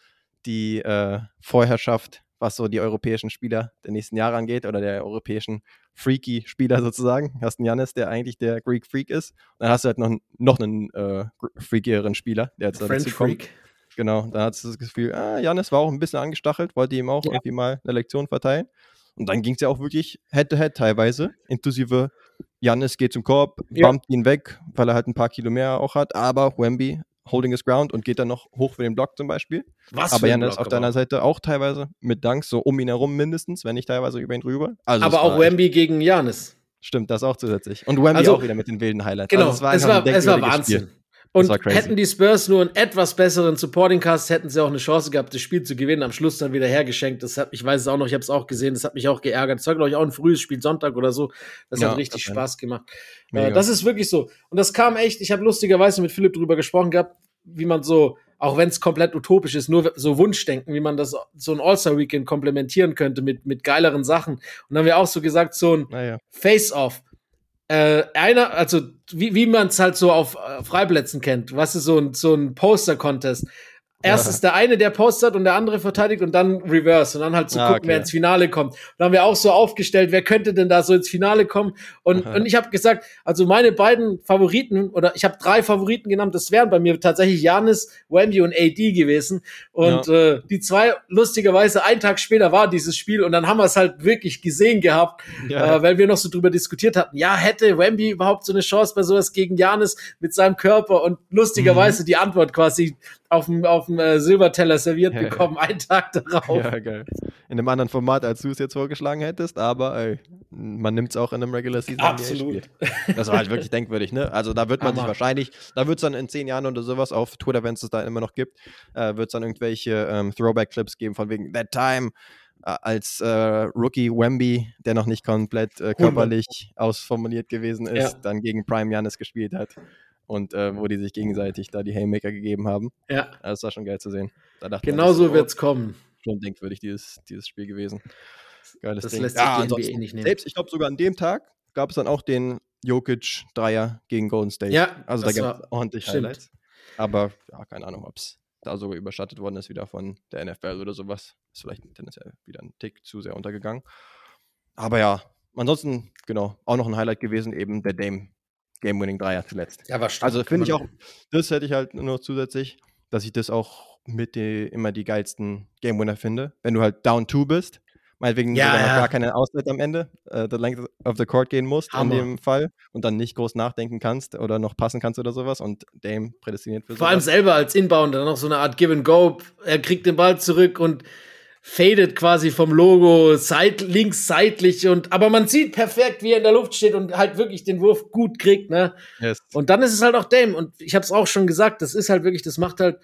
die äh, Vorherrschaft was so die europäischen Spieler der nächsten Jahre angeht oder der europäischen Freaky-Spieler sozusagen. Du hast einen Janis, der eigentlich der Greek Freak ist. Und dann hast du halt noch, noch einen äh, freakieren Spieler, der jetzt French. Freak. Genau, dann hast du das Gefühl, ah, Janis war auch ein bisschen angestachelt, wollte ihm auch ja. irgendwie mal eine Lektion verteilen. Und dann ging es ja auch wirklich Head-to-Head -head teilweise, inklusive Janis geht zum Korb, ja. bumpt ihn weg, weil er halt ein paar Kilo mehr auch hat, aber Wemby holding his ground und geht dann noch hoch für den Block zum Beispiel. Was aber Jan ist auf deiner Seite auch teilweise mit Dunks so um ihn herum mindestens, wenn nicht teilweise über ihn drüber. Also aber auch Wemby gegen Janis. Stimmt, das auch zusätzlich. Und Wemby also, auch wieder mit den wilden Highlights. Genau, also es, war es, war, es war Wahnsinn. Spiel. Und hätten die Spurs nur einen etwas besseren Supporting Cast, hätten sie auch eine Chance gehabt, das Spiel zu gewinnen. Am Schluss dann wieder hergeschenkt. Das hat, ich weiß es auch noch, ich habe es auch gesehen, das hat mich auch geärgert. Das war, glaube ich, auch ein frühes Spiel, Sonntag oder so. Das ja, hat richtig das Spaß gemacht. Äh, das ist wirklich so. Und das kam echt, ich habe lustigerweise mit Philipp drüber gesprochen gehabt, wie man so, auch wenn es komplett utopisch ist, nur so Wunschdenken, wie man das so ein All-Star-Weekend komplementieren könnte mit, mit geileren Sachen. Und dann haben wir auch so gesagt, so ein naja. Face-Off. Äh, einer, also wie, wie man es halt so auf äh, Freiplätzen kennt, was ist so ein, so ein Poster-Contest. Erst ist der eine, der postet und der andere verteidigt und dann reverse und dann halt zu so ah, gucken, okay. wer ins Finale kommt. Und dann haben wir auch so aufgestellt, wer könnte denn da so ins Finale kommen? Und, und ich habe gesagt, also meine beiden Favoriten oder ich habe drei Favoriten genannt, das wären bei mir tatsächlich Janis, Wemby und AD gewesen. Und ja. äh, die zwei, lustigerweise, einen Tag später war dieses Spiel und dann haben wir es halt wirklich gesehen gehabt, ja. äh, weil wir noch so drüber diskutiert hatten. Ja, hätte Wemby überhaupt so eine Chance bei sowas gegen Janis mit seinem Körper? Und lustigerweise mhm. die Antwort quasi auf dem, auf dem äh, Silberteller serviert ja, bekommen, einen Tag darauf. Ja, geil. In einem anderen Format, als du es jetzt vorgeschlagen hättest, aber ey, man nimmt es auch in einem Regular Season Absolut. Das war halt wirklich denkwürdig, ne? Also da wird man Hammer. sich wahrscheinlich, da wird es dann in zehn Jahren oder sowas auf Twitter, wenn es es da immer noch gibt, äh, wird es dann irgendwelche ähm, Throwback-Clips geben von wegen That Time äh, als äh, Rookie Wemby, der noch nicht komplett äh, körperlich ausformuliert gewesen ist, ja. dann gegen Prime Janis gespielt hat und äh, wo die sich gegenseitig da die Haymaker gegeben haben. Ja. Das war schon geil zu sehen. genau so wird es kommen. Schon denkwürdig, dieses, dieses Spiel gewesen. Geiles das Ding. lässt sich ja, die NBA nicht nehmen. Selbst, ich glaube, sogar an dem Tag gab es dann auch den Jokic-Dreier gegen Golden State. Ja, also da gab es ordentlich stimmt. Highlights. Aber ja, keine Ahnung, ob es da sogar überschattet worden ist wieder von der NFL oder sowas. Ist vielleicht tendenziell wieder ein Tick zu sehr untergegangen. Aber ja, ansonsten, genau, auch noch ein Highlight gewesen, eben der Dame Game-Winning Dreier zuletzt. Ja, war stark. Also finde ich auch, das hätte ich halt nur zusätzlich, dass ich das auch mit die, immer die geilsten Game-Winner finde. Wenn du halt down two bist, meinetwegen ja, ja. noch gar keine Auslet am Ende, äh, the length of the court gehen musst Hammer. in dem Fall und dann nicht groß nachdenken kannst oder noch passen kannst oder sowas und Dame prädestiniert für Vor sowas. allem selber als Inbounder, noch so eine Art Give and Go. Er kriegt den Ball zurück und faded quasi vom Logo, seit, links seitlich und aber man sieht perfekt, wie er in der Luft steht und halt wirklich den Wurf gut kriegt, ne? Yes. Und dann ist es halt auch Dame und ich habe es auch schon gesagt, das ist halt wirklich, das macht halt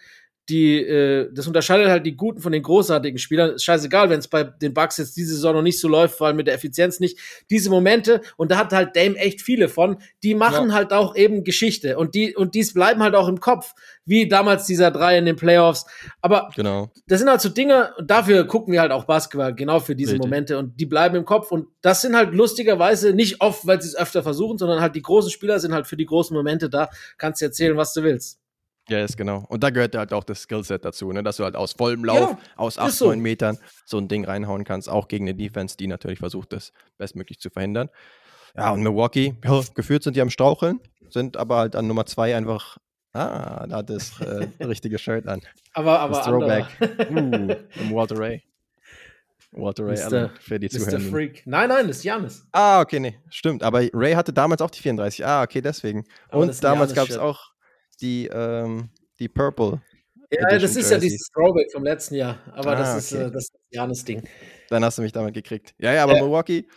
die, äh, das unterscheidet halt die guten von den großartigen Spielern. Ist scheißegal, wenn es bei den Bucks jetzt diese Saison noch nicht so läuft, vor allem mit der Effizienz nicht. Diese Momente, und da hat halt Dame echt viele von, die machen ja. halt auch eben Geschichte. Und die, und dies bleiben halt auch im Kopf, wie damals dieser drei in den Playoffs. Aber genau. das sind halt so Dinge, und dafür gucken wir halt auch Basketball, genau für diese Richtig. Momente. Und die bleiben im Kopf. Und das sind halt lustigerweise nicht oft, weil sie es öfter versuchen, sondern halt die großen Spieler sind halt für die großen Momente da. Kannst du erzählen, was du willst. Ja, yes, genau. Und da gehört halt auch das Skillset dazu, ne? dass du halt aus vollem Lauf, ja, aus 8, so. 9 Metern so ein Ding reinhauen kannst, auch gegen eine Defense, die natürlich versucht, das bestmöglich zu verhindern. Ja, und Milwaukee, ja, gefühlt sind die am Straucheln, sind aber halt an Nummer 2 einfach, ah, da hat das äh, richtige Shirt an. Aber, aber das Throwback. uh, Walter Ray. Walter Ray Allen für die Zuhörer. Freak. Nein, nein, das ist Janis. Ah, okay, nee, stimmt. Aber Ray hatte damals auch die 34. Ah, okay, deswegen. Aber und damals gab es auch die, ähm, die Purple. Ja, Edition das ist Jersey. ja dieses Throwback vom letzten Jahr. Aber ah, das, ist, okay. äh, das Janis Ding. Dann hast du mich damit gekriegt. Ja, ja, aber äh. Milwaukee,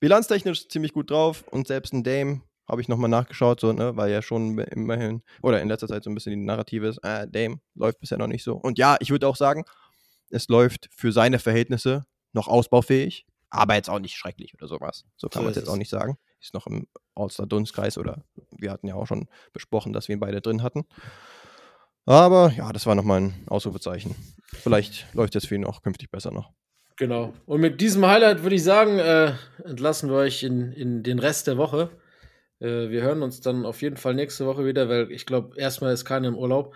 bilanztechnisch ziemlich gut drauf und selbst ein Dame habe ich nochmal nachgeschaut, so, ne, weil ja schon immerhin, oder in letzter Zeit so ein bisschen die Narrative ist, äh, Dame läuft bisher noch nicht so. Und ja, ich würde auch sagen, es läuft für seine Verhältnisse noch ausbaufähig, aber jetzt auch nicht schrecklich oder sowas. So kann so man es jetzt auch nicht sagen ist noch im All-Star-Dunstkreis oder wir hatten ja auch schon besprochen, dass wir ihn beide drin hatten. Aber ja, das war nochmal ein Ausrufezeichen. Vielleicht läuft es für ihn auch künftig besser noch. Genau. Und mit diesem Highlight würde ich sagen, äh, entlassen wir euch in, in den Rest der Woche. Äh, wir hören uns dann auf jeden Fall nächste Woche wieder, weil ich glaube, erstmal ist keiner im Urlaub.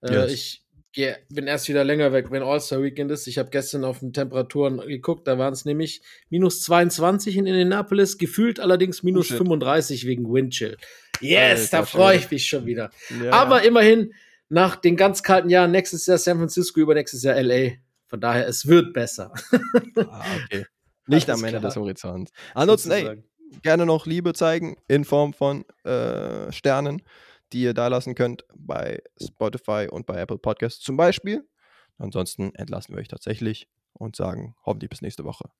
Äh, yes. Ich geh, bin erst wieder länger weg, wenn All-Star-Weekend ist. Ich habe gestern auf den Temperaturen geguckt, da waren es nämlich minus 22 in Indianapolis, gefühlt allerdings minus oh, 35 wegen Windchill. Yes, da freue ich mich schon wieder. Ja, Aber ja. immerhin, nach den ganz kalten Jahren, nächstes Jahr San Francisco, übernächstes Jahr LA. Von daher, es wird besser. ah, okay. Nicht am Ende des Horizonts. Ansonsten, ey, gerne noch Liebe zeigen in Form von äh, Sternen die ihr da lassen könnt bei Spotify und bei Apple Podcasts zum Beispiel. Ansonsten entlassen wir euch tatsächlich und sagen hoffentlich bis nächste Woche.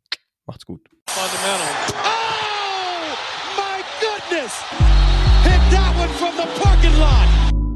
Macht's gut. Fundamental. Oh, my goodness! Hit that one from the parking lot!